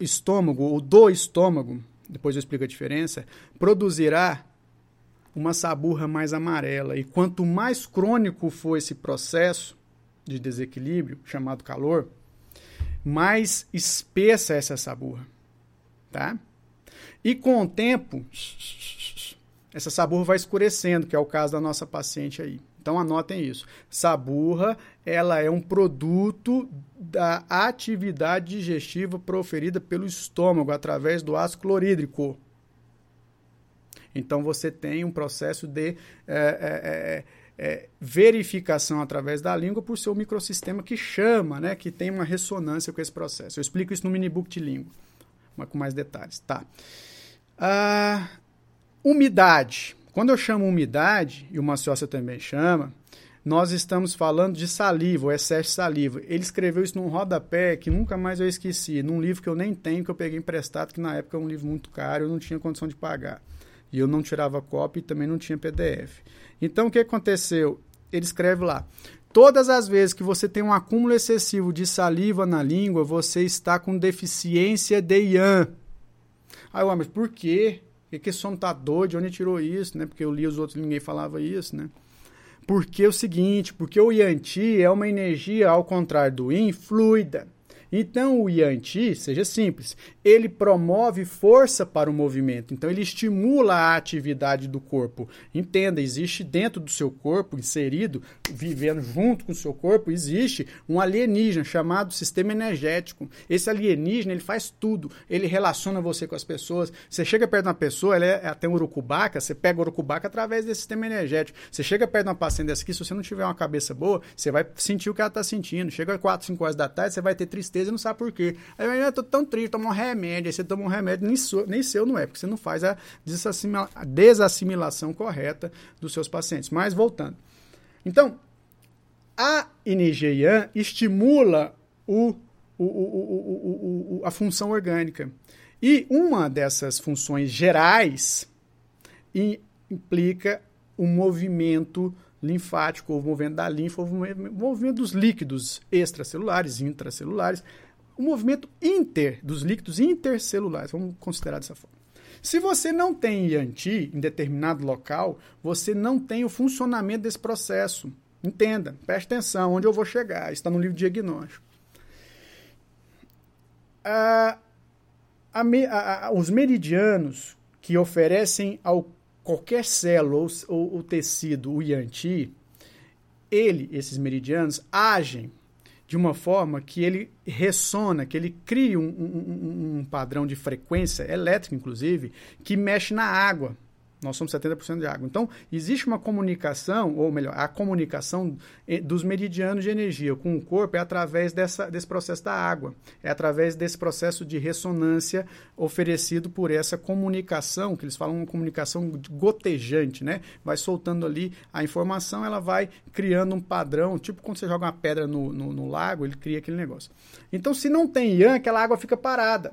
estômago ou do estômago, depois eu explico a diferença, produzirá uma saburra mais amarela. E quanto mais crônico for esse processo de desequilíbrio, chamado calor, mais espessa é essa saburra. Tá? E com o tempo, essa saburra vai escurecendo, que é o caso da nossa paciente aí. Então anotem isso. Saburra, ela é um produto da atividade digestiva proferida pelo estômago através do ácido clorídrico. Então você tem um processo de é, é, é, verificação através da língua por seu microsistema que chama, né, que tem uma ressonância com esse processo. Eu explico isso no minibook de língua, mas com mais detalhes. Tá. Ah, umidade. Quando eu chamo umidade, e o Maciossia também chama, nós estamos falando de saliva, o excesso de saliva. Ele escreveu isso num rodapé que nunca mais eu esqueci, num livro que eu nem tenho, que eu peguei emprestado, que na época é um livro muito caro, eu não tinha condição de pagar. E eu não tirava cópia e também não tinha PDF. Então, o que aconteceu? Ele escreve lá: Todas as vezes que você tem um acúmulo excessivo de saliva na língua, você está com deficiência de Ian. Aí, ué, mas por quê? Por que esse som tá doido? De onde tirou isso, né? Porque eu li os outros e ninguém falava isso, né? Porque é o seguinte, porque o Yanti é uma energia, ao contrário do Yin, fluida. Então, o Yanti, seja simples, ele promove força para o movimento. Então, ele estimula a atividade do corpo. Entenda, existe dentro do seu corpo, inserido, vivendo junto com o seu corpo, existe um alienígena chamado sistema energético. Esse alienígena, ele faz tudo. Ele relaciona você com as pessoas. Você chega perto de uma pessoa, ela é, tem um urucubaca, você pega o urucubaca através desse sistema energético. Você chega perto de uma paciente dessa aqui, se você não tiver uma cabeça boa, você vai sentir o que ela está sentindo. Chega 4, 5 horas da tarde, você vai ter tristeza e não sabe por quê. Aí eu tô tão triste, toma um remédio. Aí você toma um remédio, nem, seu, nem seu não é, porque você não faz a, a desassimilação correta dos seus pacientes. Mas voltando. Então, a energia estimula o, o, o, a função orgânica. E uma dessas funções gerais implica o movimento linfático, o movimento da linfa, o movimento dos líquidos extracelulares, intracelulares, o movimento inter, dos líquidos intercelulares, vamos considerar dessa forma. Se você não tem IANTI em determinado local, você não tem o funcionamento desse processo. Entenda, preste atenção, onde eu vou chegar, está no livro de diagnóstico. Ah, a, a, a, os meridianos que oferecem ao qualquer célula ou, ou tecido, o Yanti, ele, esses meridianos, agem de uma forma que ele ressona, que ele cria um, um, um, padrão de frequência elétrica, inclusive, que mexe na água. Nós somos 70% de água. Então, existe uma comunicação, ou melhor, a comunicação dos meridianos de energia com o corpo é através dessa, desse processo da água. É através desse processo de ressonância oferecido por essa comunicação, que eles falam uma comunicação gotejante, né? Vai soltando ali a informação, ela vai criando um padrão, tipo quando você joga uma pedra no, no, no lago, ele cria aquele negócio. Então, se não tem Yang, aquela água fica parada.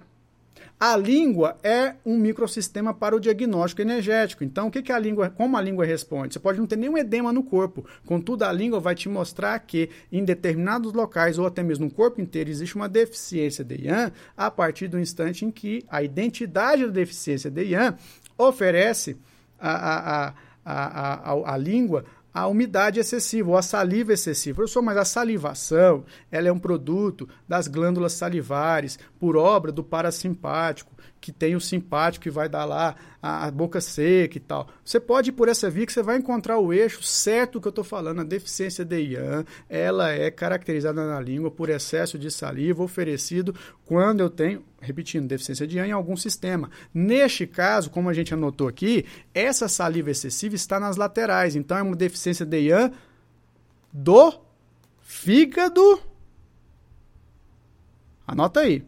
A língua é um microsistema para o diagnóstico energético. Então, o que, que a língua, como a língua responde? Você pode não ter nenhum edema no corpo, contudo, a língua vai te mostrar que em determinados locais ou até mesmo no corpo inteiro existe uma deficiência de Yang a partir do instante em que a identidade da deficiência de Yang oferece a, a, a, a, a, a língua a umidade excessiva ou a saliva excessiva. Professor, mas a salivação ela é um produto das glândulas salivares por obra do parasimpático, que tem o simpático que vai dar lá a, a, boca seca e tal. Você pode ir por essa via que você vai encontrar o eixo certo que eu estou falando. A deficiência de Ian, ela é caracterizada na língua por excesso de saliva oferecido quando eu tenho, repetindo, deficiência de Ian em algum sistema. Neste caso, como a gente anotou aqui, essa saliva excessiva está nas laterais. Então é uma deficiência de Ian do fígado. Anota aí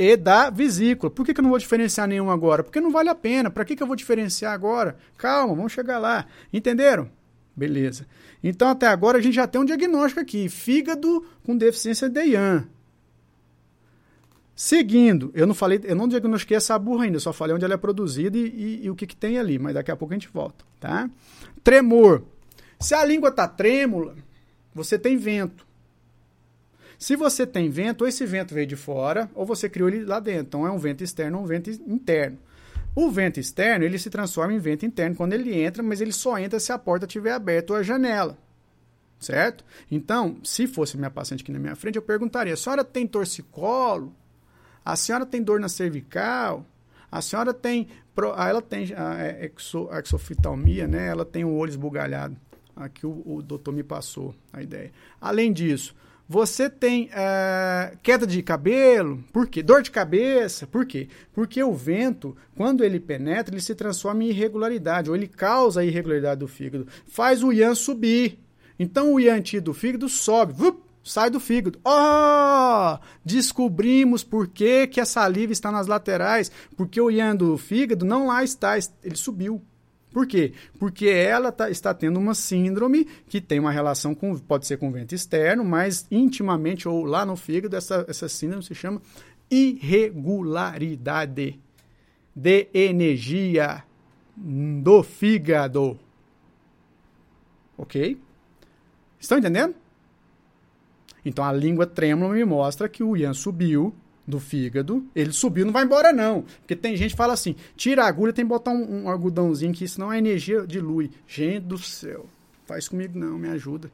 e da vesícula. Por que, que eu não vou diferenciar nenhum agora? Porque não vale a pena. Para que, que eu vou diferenciar agora? Calma, vamos chegar lá. Entenderam? Beleza. Então, até agora, a gente já tem um diagnóstico aqui: fígado com deficiência de IAN. Seguindo, eu não falei, eu não diagnostiquei essa burra ainda, só falei onde ela é produzida e, e, e, o que, que tem ali, mas daqui a pouco a gente volta, tá? Tremor. Se a língua está trêmula, você tem vento. Se você tem vento, ou esse vento veio de fora, ou você criou ele lá dentro. Então é um vento externo ou um vento interno. O vento externo, ele se transforma em vento interno quando ele entra, mas ele só entra se a porta estiver aberta ou a janela. Certo? Então, se fosse minha paciente aqui na minha frente, eu perguntaria: a senhora tem torcicolo? A senhora tem dor na cervical? A senhora tem. Ah, ela tem a é, exoftalmia, né? Ela tem o olho esbugalhado. Aqui o, o doutor me passou a ideia. Além disso, você tem é, queda de cabelo, por quê? Dor de cabeça, por quê? Porque o vento, quando ele penetra, ele se transforma em irregularidade, ou ele causa a irregularidade do fígado, faz o ian subir. Então o ian do fígado sobe, vup, sai do fígado. Oh! Descobrimos por que, que a saliva está nas laterais. Porque o ian do fígado não lá está, ele subiu. Por quê? Porque ela tá, está tendo uma síndrome que tem uma relação com, pode ser com vento externo, mas intimamente ou lá no fígado, essa, essa síndrome se chama irregularidade de energia do fígado. Ok? Estão entendendo? Então a língua trêmula me mostra que o Ian subiu do fígado, ele subiu, não vai embora não. Porque tem gente que fala assim, tira a agulha, tem que botar um, um algodãozinho que isso não é energia dilui. Gente do céu, faz comigo não, me ajuda.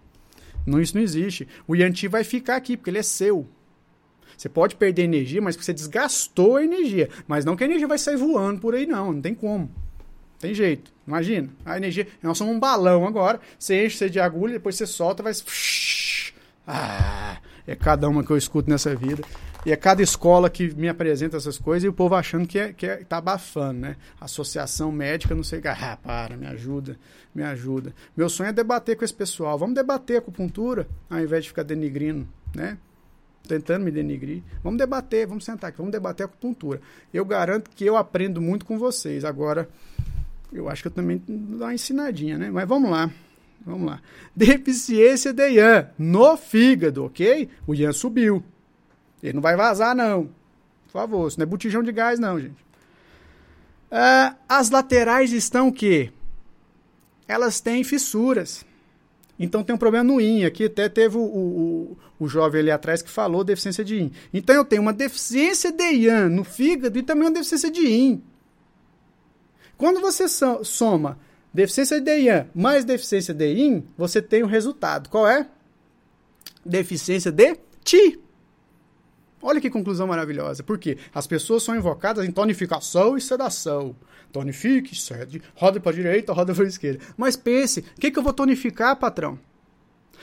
Não, isso não existe. O Yanti vai ficar aqui, porque ele é seu. Você pode perder energia, mas você desgastou a energia. Mas não que a energia vai sair voando por aí, não. Não tem como. Tem jeito. Imagina. A energia. Nós somos um balão agora. Você enche você de agulha, depois você solta, vai. Ah, é cada uma que eu escuto nessa vida. E é cada escola que me apresenta essas coisas e o povo achando que, é, que é, tá abafando, né? Associação médica, não sei o que. Ah, para, me ajuda, me ajuda. Meu sonho é debater com esse pessoal. Vamos debater acupuntura, ao invés de ficar denigrindo, né? Tentando me denigrir. Vamos debater, vamos sentar aqui, vamos debater acupuntura. Eu garanto que eu aprendo muito com vocês. Agora, eu acho que eu também dou uma ensinadinha, né? Mas vamos lá. Vamos lá. Deficiência de Ian no fígado, ok? O Ian subiu. Ele não vai vazar, não. Por favor, isso não é botijão de gás, não, gente. Uh, as laterais estão o quê? Elas têm fissuras. Então tem um problema no IN. Aqui até teve o, o, o jovem ali atrás que falou deficiência de IN. Então eu tenho uma deficiência de IAN no fígado e também uma deficiência de IN. Quando você soma deficiência de IAN mais deficiência de IN, você tem o resultado. Qual é? Deficiência de TI. Olha que conclusão maravilhosa. Por quê? As pessoas são invocadas em tonificação e sedação. Tonifique, cede, roda para a direita, roda para a esquerda. Mas pense, o que, que eu vou tonificar, patrão?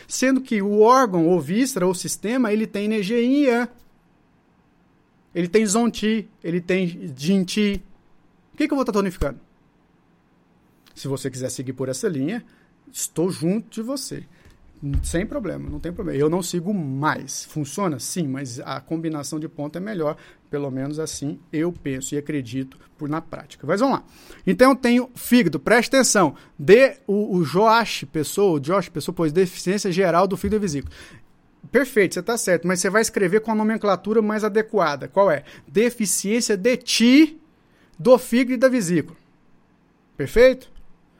Sendo que o órgão, ou víscera, ou sistema, ele tem energia em. Ele tem Zonti, ele tem Jinti. O que, que eu vou estar tonificando? Se você quiser seguir por essa linha, estou junto de você. Sem problema, não tem problema. Eu não sigo mais. Funciona? Sim, mas a combinação de ponto é melhor. Pelo menos assim eu penso e acredito por na prática. Mas vamos lá. Então eu tenho fígado, preste atenção. De o, o Josh Pessoa, o Josh Pessoa, pois deficiência geral do fígado e vesícula. Perfeito, você está certo, mas você vai escrever com a nomenclatura mais adequada. Qual é? Deficiência de ti do fígado e da vesícula. Perfeito?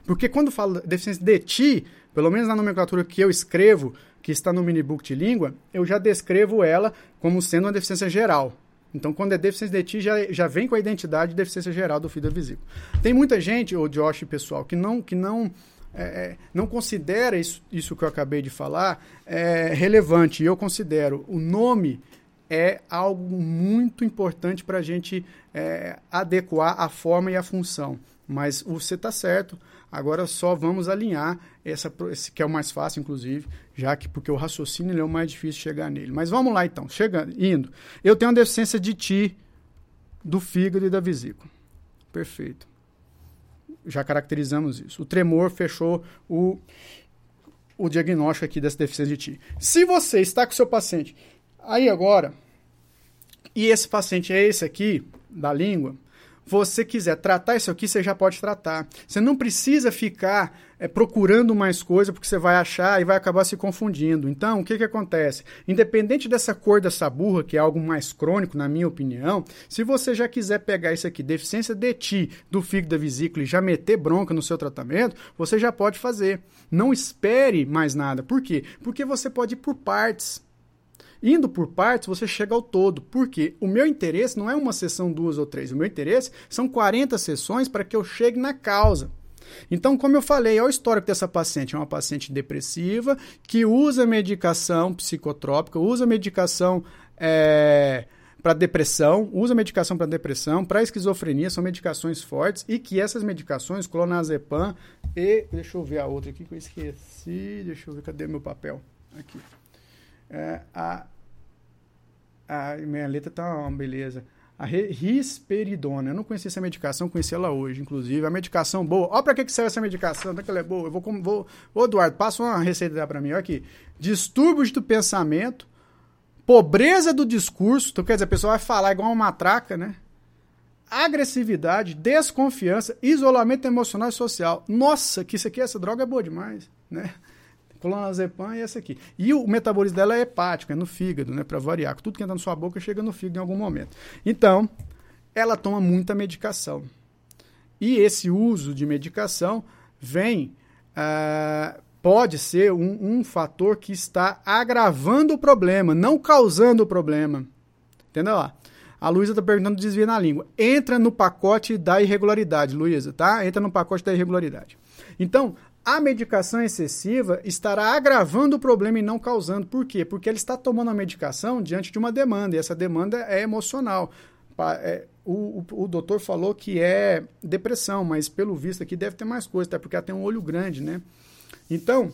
Porque quando falo deficiência de ti, pelo menos na nomenclatura que eu escrevo, que está no minibook de língua, eu já descrevo ela como sendo uma deficiência geral. Então, quando é deficiência de ti, já, já vem com a identidade de deficiência geral do fio da vesícula. Tem muita gente, o Josh pessoal, que não, que não, é, é, não considera isso, isso que eu acabei de falar é, relevante. Eu considero. O nome é algo muito importante para a gente é, adequar a forma e a função. Mas você está certo. Agora só vamos alinhar essa, esse que é o mais fácil, inclusive, já que porque o raciocínio é o mais difícil chegar nele. Mas vamos lá então, chegando, indo. Eu tenho uma deficiência de ti do fígado e da vesícula. Perfeito. Já caracterizamos isso. O tremor fechou o, o diagnóstico aqui dessa deficiência de ti. Se você está com seu paciente, aí agora e esse paciente é esse aqui, da língua, você quiser tratar isso aqui, você já pode tratar. Você não precisa ficar é, procurando mais coisa, porque você vai achar e vai acabar se confundindo. Então, o que, que acontece? Independente dessa cor dessa burra, que é algo mais crônico, na minha opinião, se você já quiser pegar isso aqui, deficiência de ti, do fígado da vesícula, e já meter bronca no seu tratamento, você já pode fazer. Não espere mais nada. Por quê? Porque você pode ir por partes. Indo por partes, você chega ao todo. Porque o meu interesse não é uma sessão, duas ou três. O meu interesse são 40 sessões para que eu chegue na causa. Então, como eu falei, olha o histórico dessa paciente. É uma paciente depressiva que usa medicação psicotrópica, usa medicação é, para depressão, usa medicação para depressão, para esquizofrenia, são medicações fortes e que essas medicações, clonazepam e. Deixa eu ver a outra aqui que eu esqueci. Deixa eu ver, cadê meu papel? Aqui. É, a a minha letra tá uma beleza. A risperidona. Eu não conhecia essa medicação, conheci ela hoje, inclusive. A medicação boa. Olha para que, que serve essa medicação, é que ela é boa. Eu vou, vou, Ô, Eduardo, passa uma receita para mim. Olha aqui. Distúrbios do pensamento, pobreza do discurso. Então, quer dizer, a pessoa vai falar igual uma matraca, né? Agressividade, desconfiança, isolamento emocional e social. Nossa, que isso aqui, essa droga é boa demais, né? Clonazepam e essa aqui. E o metabolismo dela é hepático, é no fígado, né, para variar. Tudo que entra na sua boca chega no fígado em algum momento. Então, ela toma muita medicação. E esse uso de medicação vem, ah, pode ser um, um fator que está agravando o problema, não causando o problema. Entendeu lá? A Luísa está perguntando desvio na língua. Entra no pacote da irregularidade, Luísa, tá? Entra no pacote da irregularidade. Então, a medicação excessiva estará agravando o problema e não causando. Por quê? Porque ele está tomando a medicação diante de uma demanda, e essa demanda é emocional. É, o, o, o, doutor falou que é depressão, mas pelo visto aqui deve ter mais coisa, até porque ela tem um olho grande, né? Então,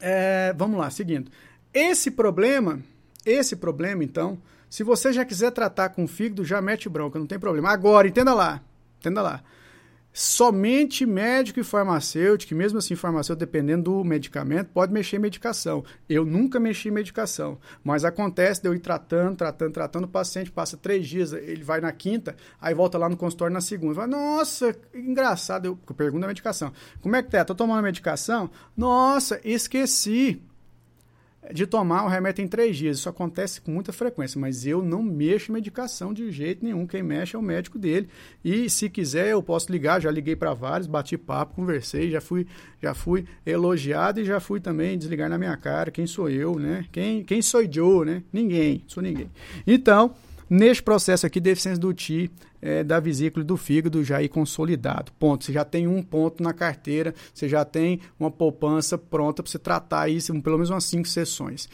é, vamos lá, seguindo. Esse problema, esse problema, então, se você já quiser tratar com fígado, já mete bronca, não tem problema. Agora, entenda lá, entenda lá somente médico e farmacêutico, mesmo assim farmacêutico, dependendo do medicamento, pode mexer em medicação. Eu nunca mexi em medicação, mas acontece de eu ir tratando, tratando, tratando, o paciente passa três dias, ele vai na quinta, aí volta lá no consultório na segunda. Vai, Nossa, engraçado, eu, eu pergunto a medicação. Como é que tá? Tô tomando medicação? Nossa, esqueci de tomar o remédio em três dias. Isso acontece com muita frequência, mas eu não mexo em medicação de jeito nenhum. Quem mexe é o médico dele. E se quiser, eu posso ligar. Já liguei para vários, bati papo, conversei, já fui, já fui elogiado e já fui também desligar na minha cara. Quem sou eu, né? Quem, quem sou eu, né? Ninguém, sou ninguém. Então, neste processo aqui, deficiência do TI, é, da vesícula e do fígado já ir consolidado. Ponto. Você já tem um ponto na carteira, você já tem uma poupança pronta para você tratar isso pelo menos umas cinco sessões.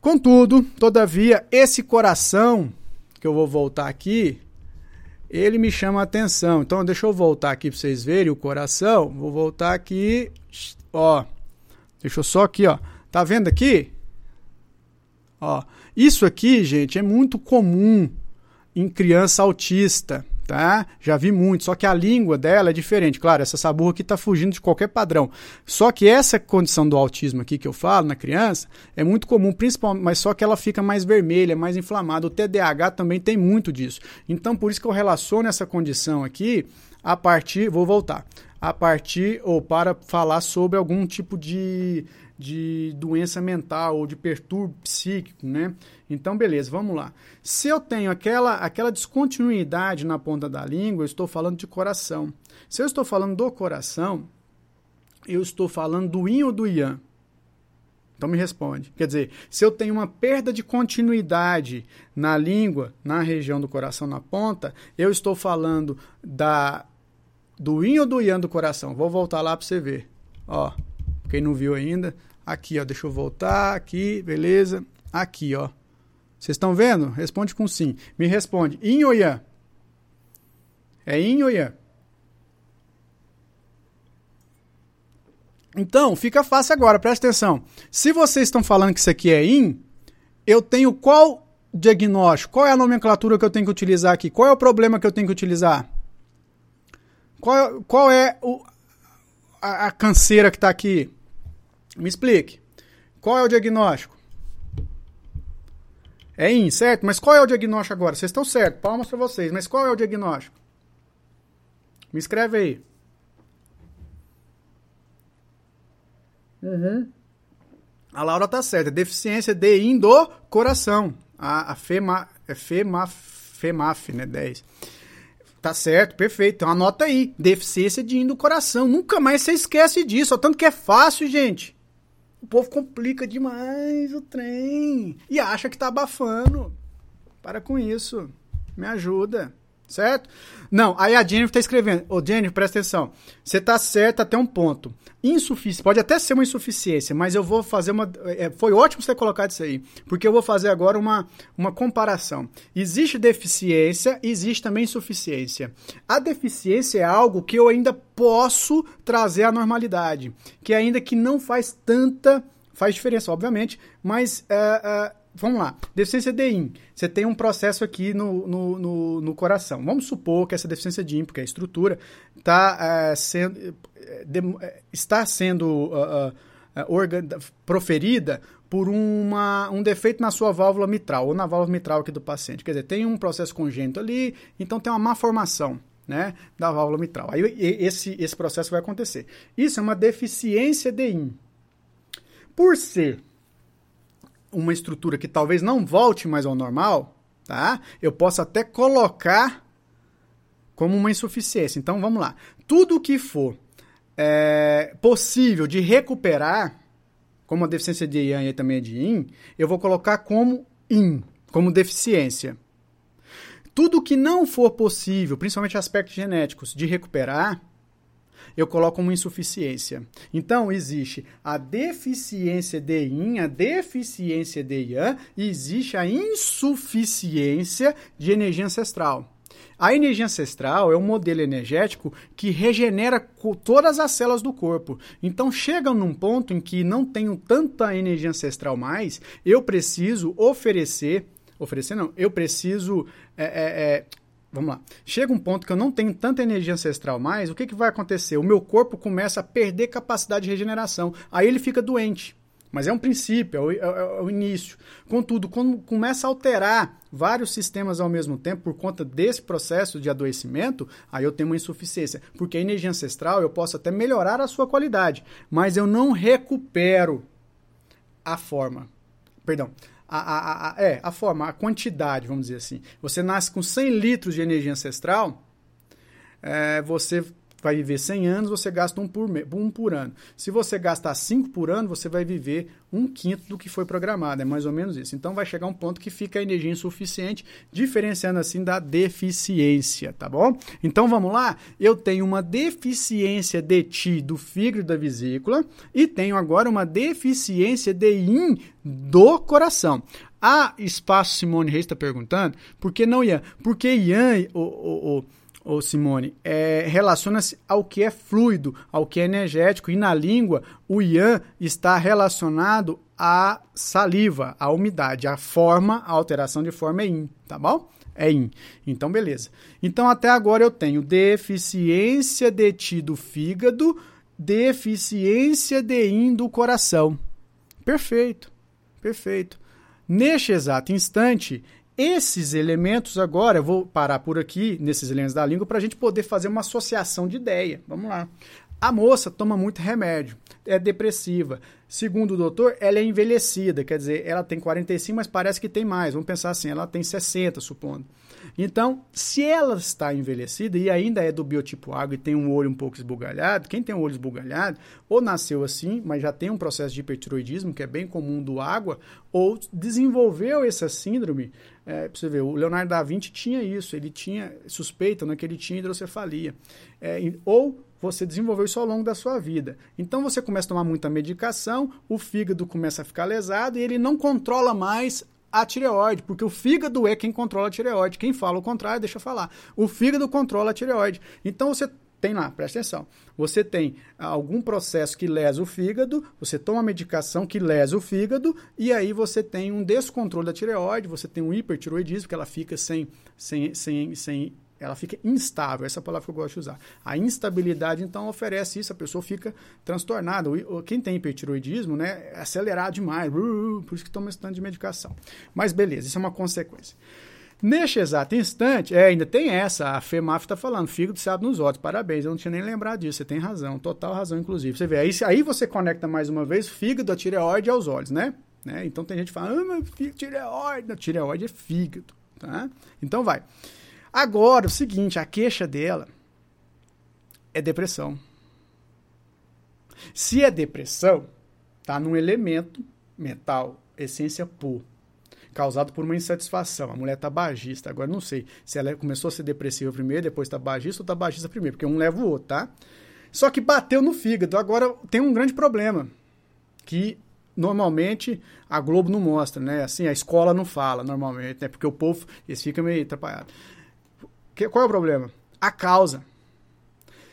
Contudo, todavia, esse coração, que eu vou voltar aqui, ele me chama a atenção. Então, deixa eu voltar aqui para vocês verem o coração. Vou voltar aqui, ó. Deixa eu só aqui, ó. Tá vendo aqui? Ó, isso aqui, gente, é muito comum em criança autista, tá? Já vi muito, só que a língua dela é diferente. Claro, essa saburra aqui está fugindo de qualquer padrão. Só que essa condição do autismo aqui que eu falo na criança é muito comum, principalmente, mas só que ela fica mais vermelha, mais inflamada. O TDAH também tem muito disso. Então, por isso que eu relaciono essa condição aqui a partir, vou voltar, a partir ou para falar sobre algum tipo de de doença mental ou de perturbo psíquico, né? Então, beleza, vamos lá. Se eu tenho aquela, aquela descontinuidade na ponta da língua, eu estou falando de coração. Se eu estou falando do coração, eu estou falando do yin ou do yang? Então me responde. Quer dizer, se eu tenho uma perda de continuidade na língua, na região do coração, na ponta, eu estou falando da do yin ou do yang do coração. Vou voltar lá para você ver. Ó, quem não viu ainda, aqui, ó, deixa eu voltar, aqui, beleza? Aqui, ó. Vocês estão vendo? Responde com sim. Me responde, in ou yang? É in ou yang? Então, fica fácil agora, presta atenção. Se vocês estão falando que isso aqui é in, eu tenho qual diagnóstico? Qual é a nomenclatura que eu tenho que utilizar aqui? Qual é o problema que eu tenho que utilizar? Qual, qual é o, a, a canseira que está aqui? Me explique. Qual é o diagnóstico? É IN, certo? Mas qual é o diagnóstico agora? Vocês estão certos, palmas para vocês. Mas qual é o diagnóstico? Me escreve aí. Uhum. A Laura tá certa. Deficiência de IN do coração. A, a FEMA, é FEMAF, FEMAF, né? 10. Tá certo, perfeito. Então anota aí. Deficiência de IN do coração. Nunca mais você esquece disso. Tanto que é fácil, gente. O povo complica demais o trem. E acha que tá abafando. Para com isso. Me ajuda. Certo? Não, aí a Jennifer está escrevendo. Ô, Jennifer, presta atenção. Você está certo até um ponto. Insuficiência, pode até ser uma insuficiência, mas eu vou fazer uma. É, foi ótimo você ter colocado isso aí, porque eu vou fazer agora uma, uma comparação. Existe deficiência, existe também insuficiência. A deficiência é algo que eu ainda posso trazer à normalidade, que ainda que não faz tanta. Faz diferença, obviamente, mas. Uh, uh, vamos lá, deficiência de IN. Você tem um processo aqui no, no, no, no coração. Vamos supor que essa deficiência de IN, porque a estrutura tá, é, sendo, é, de, é, está sendo uh, uh, proferida por uma, um defeito na sua válvula mitral, ou na válvula mitral aqui do paciente. Quer dizer, tem um processo congênito ali, então tem uma má formação. Né, da válvula mitral. Aí esse, esse processo vai acontecer. Isso é uma deficiência de IN. Por ser uma estrutura que talvez não volte mais ao normal, tá? Eu posso até colocar como uma insuficiência. Então vamos lá. Tudo que for é, possível de recuperar, como a deficiência de IAN e também de IN, eu vou colocar como IN, como deficiência. Tudo que não for possível, principalmente aspectos genéticos, de recuperar, eu coloco uma insuficiência. Então, existe a deficiência de yin, a deficiência de yang, e existe a insuficiência de energia ancestral. A energia ancestral é um modelo energético que regenera todas as células do corpo. Então chega num ponto em que não tenho tanta energia ancestral mais, eu preciso oferecer, oferecer não, eu preciso é, é, é, Vamos lá. Chega um ponto que eu não tenho tanta energia ancestral mais, o que, que vai acontecer? O meu corpo começa a perder capacidade de regeneração. Aí ele fica doente. Mas é um princípio, é o, é, é o, início. Contudo, quando começa a alterar vários sistemas ao mesmo tempo por conta desse processo de adoecimento, aí eu tenho uma insuficiência. Porque a energia ancestral eu posso até melhorar a sua qualidade, mas eu não recupero a forma. Perdão, a, a, a, é, a forma, a quantidade, vamos dizer assim. Você nasce com 100 litros de energia ancestral, é, você vai viver 100 anos, você gasta um por, um por ano. Se você gastar 5 por ano, você vai viver um quinto do que foi programado. É mais ou menos isso. Então vai chegar um ponto que fica a energia insuficiente, diferenciando assim da deficiência, tá bom? Então vamos lá? Eu tenho uma deficiência de ti do fígado da vesícula e tenho agora uma deficiência de IN do coração. A Espaço Simone Reis está perguntando por que não Ian? Porque Ian, o, o, o ô Simone, é, relaciona-se ao que é fluido, ao que é energético. E na língua, o Yan está relacionado à saliva, à umidade. A forma, a alteração de forma é in, tá bom? É in. Então, beleza. Então, até agora eu tenho deficiência de ti do fígado, deficiência de in do coração. Perfeito, perfeito. Neste exato instante, esses elementos agora, eu vou parar por aqui, nesses elementos da língua, para a gente poder fazer uma associação de ideia. Vamos lá. A moça toma muito remédio, é depressiva. Segundo o doutor, ela é envelhecida, quer dizer, ela tem 45, mas parece que tem mais. Vamos pensar assim, ela tem 60, supondo. Então, se ela está envelhecida e ainda é do biotipo água e tem um olho um pouco esbugalhado, quem tem um olho esbugalhado, ou nasceu assim, mas já tem um processo de hipertiroidismo, que é bem comum do água, ou desenvolveu essa síndrome. É, você ver, o Leonardo da Vinci tinha isso, ele tinha, suspeita né, que ele tinha hidrocefalia. É, ou você desenvolveu isso ao longo da sua vida. Então você começa a tomar muita medicação, o fígado começa a ficar lesado e ele não controla mais a tireoide, porque o fígado é quem controla a tireoide. Quem fala o contrário, deixa eu falar. O fígado controla a tireoide. Então você tem lá, presta atenção. Você tem algum processo que lesa o fígado, você toma medicação que lesa o fígado, e aí você tem um descontrole da tireoide, você tem um hipertiroidismo, que ela fica sem, sem, sem, sem ela fica instável, essa é palavra que eu gosto de usar. A instabilidade, então, oferece isso, a pessoa fica transtornada. Quem tem hipertiroidismo, né, é acelerado demais, por isso que toma esse tanto de medicação. Mas beleza, isso é uma consequência. Neste exato instante, é, ainda tem essa, a FEMAF está falando, fígado sabe nos olhos, parabéns, eu não tinha nem lembrado disso, você tem razão, total razão, inclusive. Você vê, aí, aí você conecta mais uma vez fígado, a tireoide aos olhos, né? né? Então tem gente que fala, ah, mas tireoide, não, tireoide é fígado, tá? Então vai. Agora, o seguinte, a queixa dela é depressão. Se é depressão, tá num elemento mental, essência pura causado por uma insatisfação. A mulher tabagista. Agora, não sei se ela começou a ser depressiva primeiro, depois tabagista ou tabagista primeiro, porque um leva o outro, tá? Só que bateu no fígado. Agora, tem um grande problema, que normalmente a Globo não mostra, né? Assim, a escola não fala normalmente, né? Porque o povo, eles ficam meio atrapalhados. Qual é o problema? A causa.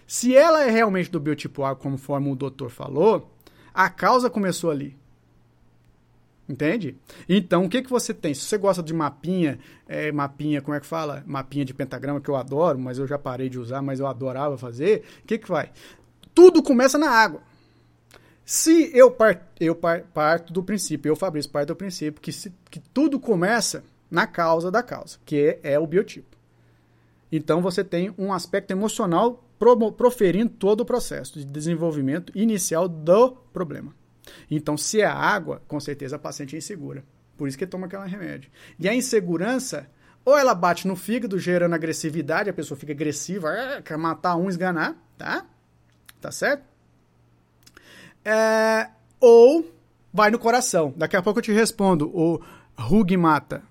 Se ela é realmente do biotipo A, conforme o doutor falou, a causa começou ali. Entende? Então, o que, que você tem? Se você gosta de mapinha, é, mapinha, como é que fala? Mapinha de pentagrama, que eu adoro, mas eu já parei de usar, mas eu adorava fazer. O que, que vai? Tudo começa na água. Se eu, par, eu par, parto do princípio, eu, Fabrício, parto do princípio que, se, que tudo começa na causa da causa, que é, é o biotipo. Então, você tem um aspecto emocional pro, proferindo todo o processo de desenvolvimento inicial do problema. Então, se é água, com certeza a paciente é insegura. Por isso que toma aquele remédio. E a insegurança, ou ela bate no fígado, gerando agressividade, a pessoa fica agressiva, ah, quer matar um, esganar, tá? Tá certo? É, ou vai no coração. Daqui a pouco eu te respondo. O Rug mata.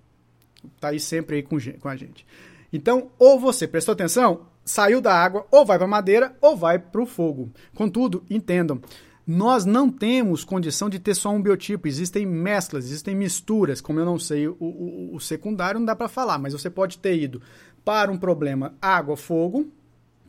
Tá aí sempre aí com, com a gente. Então, ou você prestou atenção, saiu da água, ou vai para madeira, ou vai para o fogo. Contudo, entendam, nós não temos condição de ter só um biotipo, existem mesclas, existem misturas. Como eu não sei o, o, o secundário, não dá para falar, mas você pode ter ido para um problema água-fogo,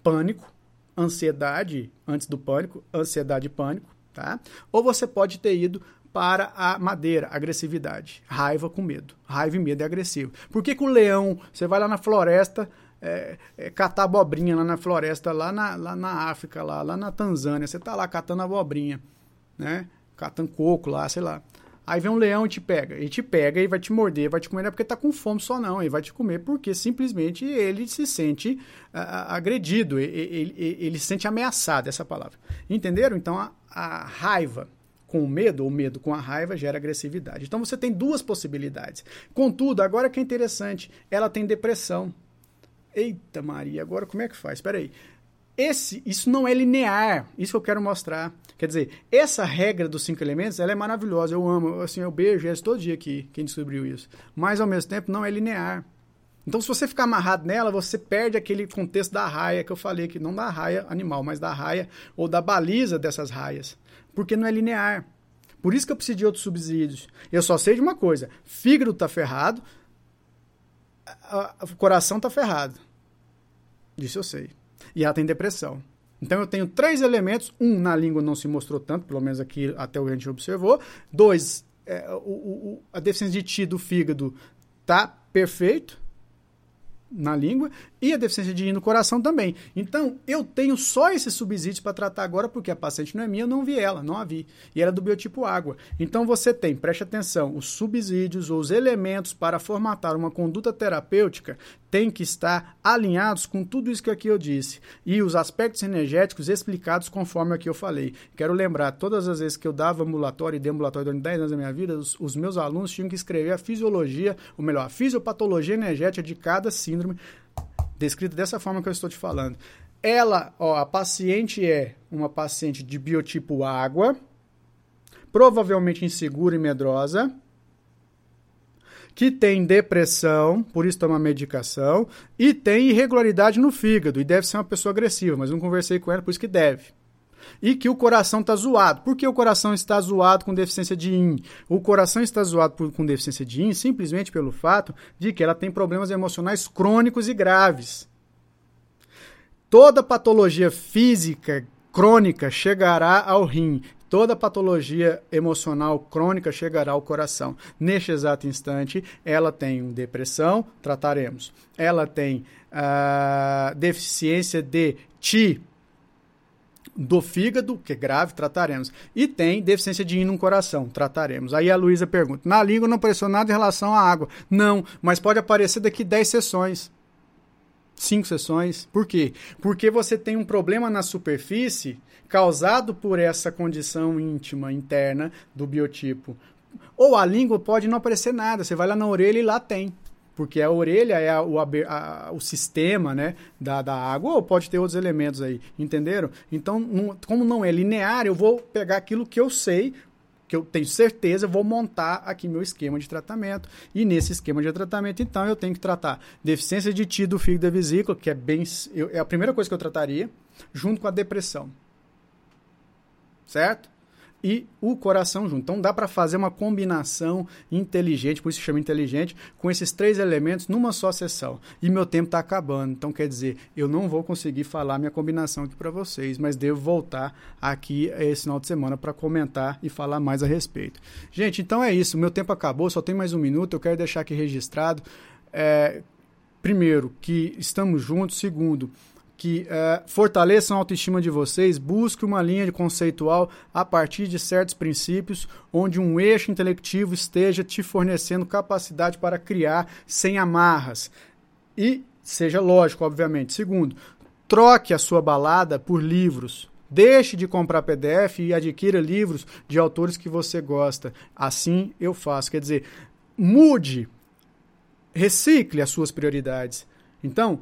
pânico, ansiedade antes do pânico, ansiedade e pânico, tá? Ou você pode ter ido para a madeira, agressividade, raiva com medo. Raiva e medo é agressivo. Por que, que o leão, você vai lá na floresta, é, é, catar abobrinha lá na floresta, lá na, lá na África, lá, lá na Tanzânia. Você tá lá catando abobrinha, né? Catando coco lá, sei lá. Aí vem um leão e te pega. E te pega e vai te morder, vai te comer. Não é porque tá com fome só, não. Ele vai te comer porque simplesmente ele se sente agredido. Ele, ele, ele, se sente ameaçado, essa palavra. Entenderam? Então a, a raiva com o medo, ou medo com a raiva, gera agressividade. Então você tem duas possibilidades. Contudo, agora que é interessante, ela tem depressão. Eita Maria, agora como é que faz? Espera aí. Esse, isso não é linear. Isso que eu quero mostrar. Quer dizer, essa regra dos cinco elementos, ela é maravilhosa. Eu amo, assim, eu beijo essa todo dia aqui, quem descobriu isso. Mas ao mesmo tempo não é linear. Então, se você ficar amarrado nela, você perde aquele contexto da raia que eu falei que não da raia animal, mas da raia ou da baliza dessas raias, porque não é linear. Por isso que eu preciso de outros subsídios. Eu só sei de uma coisa: fígado está ferrado, o coração tá ferrado. Disso eu sei. E ela tem depressão. Então eu tenho três elementos. Um, na língua não se mostrou tanto, pelo menos aqui até o que a gente observou. Dois, é, o, o, a deficiência de ti do fígado tá perfeito na língua e a deficiência de rim no coração também. Então, eu tenho só esses subsídios para tratar agora porque a paciente não é minha, eu não vi ela, não a vi. E era do biotipo água. Então, você tem, preste atenção, os subsídios ou os elementos para formatar uma conduta terapêutica têm que estar alinhados com tudo isso que aqui eu disse. E os aspectos energéticos explicados conforme aqui eu falei. Quero lembrar, todas as vezes que eu dava ambulatório e deambulatório durante 10 anos da minha vida, os, os meus alunos tinham que escrever a fisiologia, ou melhor, a fisiopatologia energética de cada síndrome descrita dessa forma que eu estou te falando. Ela, ó, a paciente é uma paciente de biotipo água, provavelmente insegura e medrosa, que tem depressão, por isso toma medicação, e tem irregularidade no fígado, e deve ser uma pessoa agressiva, mas não conversei com ela, por isso que deve. E que o coração está zoado. Por que o coração está zoado com deficiência de IN? O coração está zoado por, com deficiência de IN simplesmente pelo fato de que ela tem problemas emocionais crônicos e graves. Toda patologia física crônica chegará ao rim. Toda patologia emocional crônica chegará ao coração. Neste exato instante, ela tem depressão, trataremos. Ela tem uh, deficiência de ti do fígado, que é grave, trataremos. E tem deficiência de íon no coração, trataremos. Aí a Luísa pergunta: na língua não apareceu nada em relação à água. Não, mas pode aparecer daqui 10 sessões. Cinco sessões. Por quê? Porque você tem um problema na superfície causado por essa condição íntima, interna do biotipo. Ou a língua pode não aparecer nada. Você vai lá na orelha e lá tem porque a orelha é a, o, a, o, sistema né, da, da água, ou pode ter outros elementos aí, entenderam? Então, não, como não é linear, eu vou pegar aquilo que eu sei, que eu tenho certeza, vou montar aqui meu esquema de tratamento. E nesse esquema de tratamento, então, eu tenho que tratar deficiência de ti do fígado da vesícula, que é bem eu, é a primeira coisa que eu trataria, junto com a depressão. Certo? E o coração junto. Então dá para fazer uma combinação inteligente, por isso chama inteligente, com esses três elementos numa só sessão. E meu tempo está acabando, então quer dizer, eu não vou conseguir falar minha combinação aqui para vocês, mas devo voltar aqui esse final de semana para comentar e falar mais a respeito. Gente, então é isso, meu tempo acabou, só tem mais um minuto, eu quero deixar aqui registrado. É, primeiro, que estamos juntos. Segundo, que uh, fortaleçam a autoestima de vocês, busque uma linha de conceitual a partir de certos princípios, onde um eixo intelectivo esteja te fornecendo capacidade para criar sem amarras. E seja lógico, obviamente. Segundo, troque a sua balada por livros. Deixe de comprar PDF e adquira livros de autores que você gosta. Assim eu faço. Quer dizer, mude, recicle as suas prioridades. Então,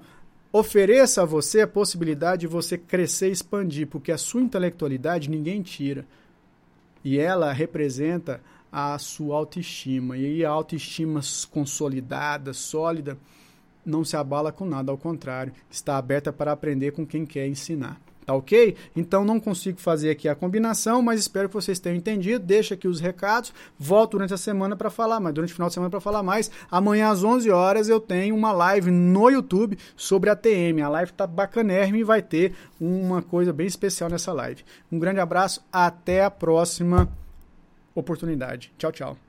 ofereça a você a possibilidade de você crescer e expandir, porque a sua intelectualidade ninguém tira. E ela representa a sua autoestima. E a autoestima consolidada, sólida, não se abala com nada, ao contrário, está aberta para aprender com quem quer ensinar. Tá ok? Então não consigo fazer aqui a combinação, mas espero que vocês tenham entendido. Deixa aqui os recados. Volto durante a semana para falar mais, durante o final de semana para falar mais. Amanhã às 11 horas eu tenho uma live no YouTube sobre a TM. A live tá bacanérrima e vai ter uma coisa bem especial nessa live. Um grande abraço, até a próxima oportunidade. Tchau, tchau.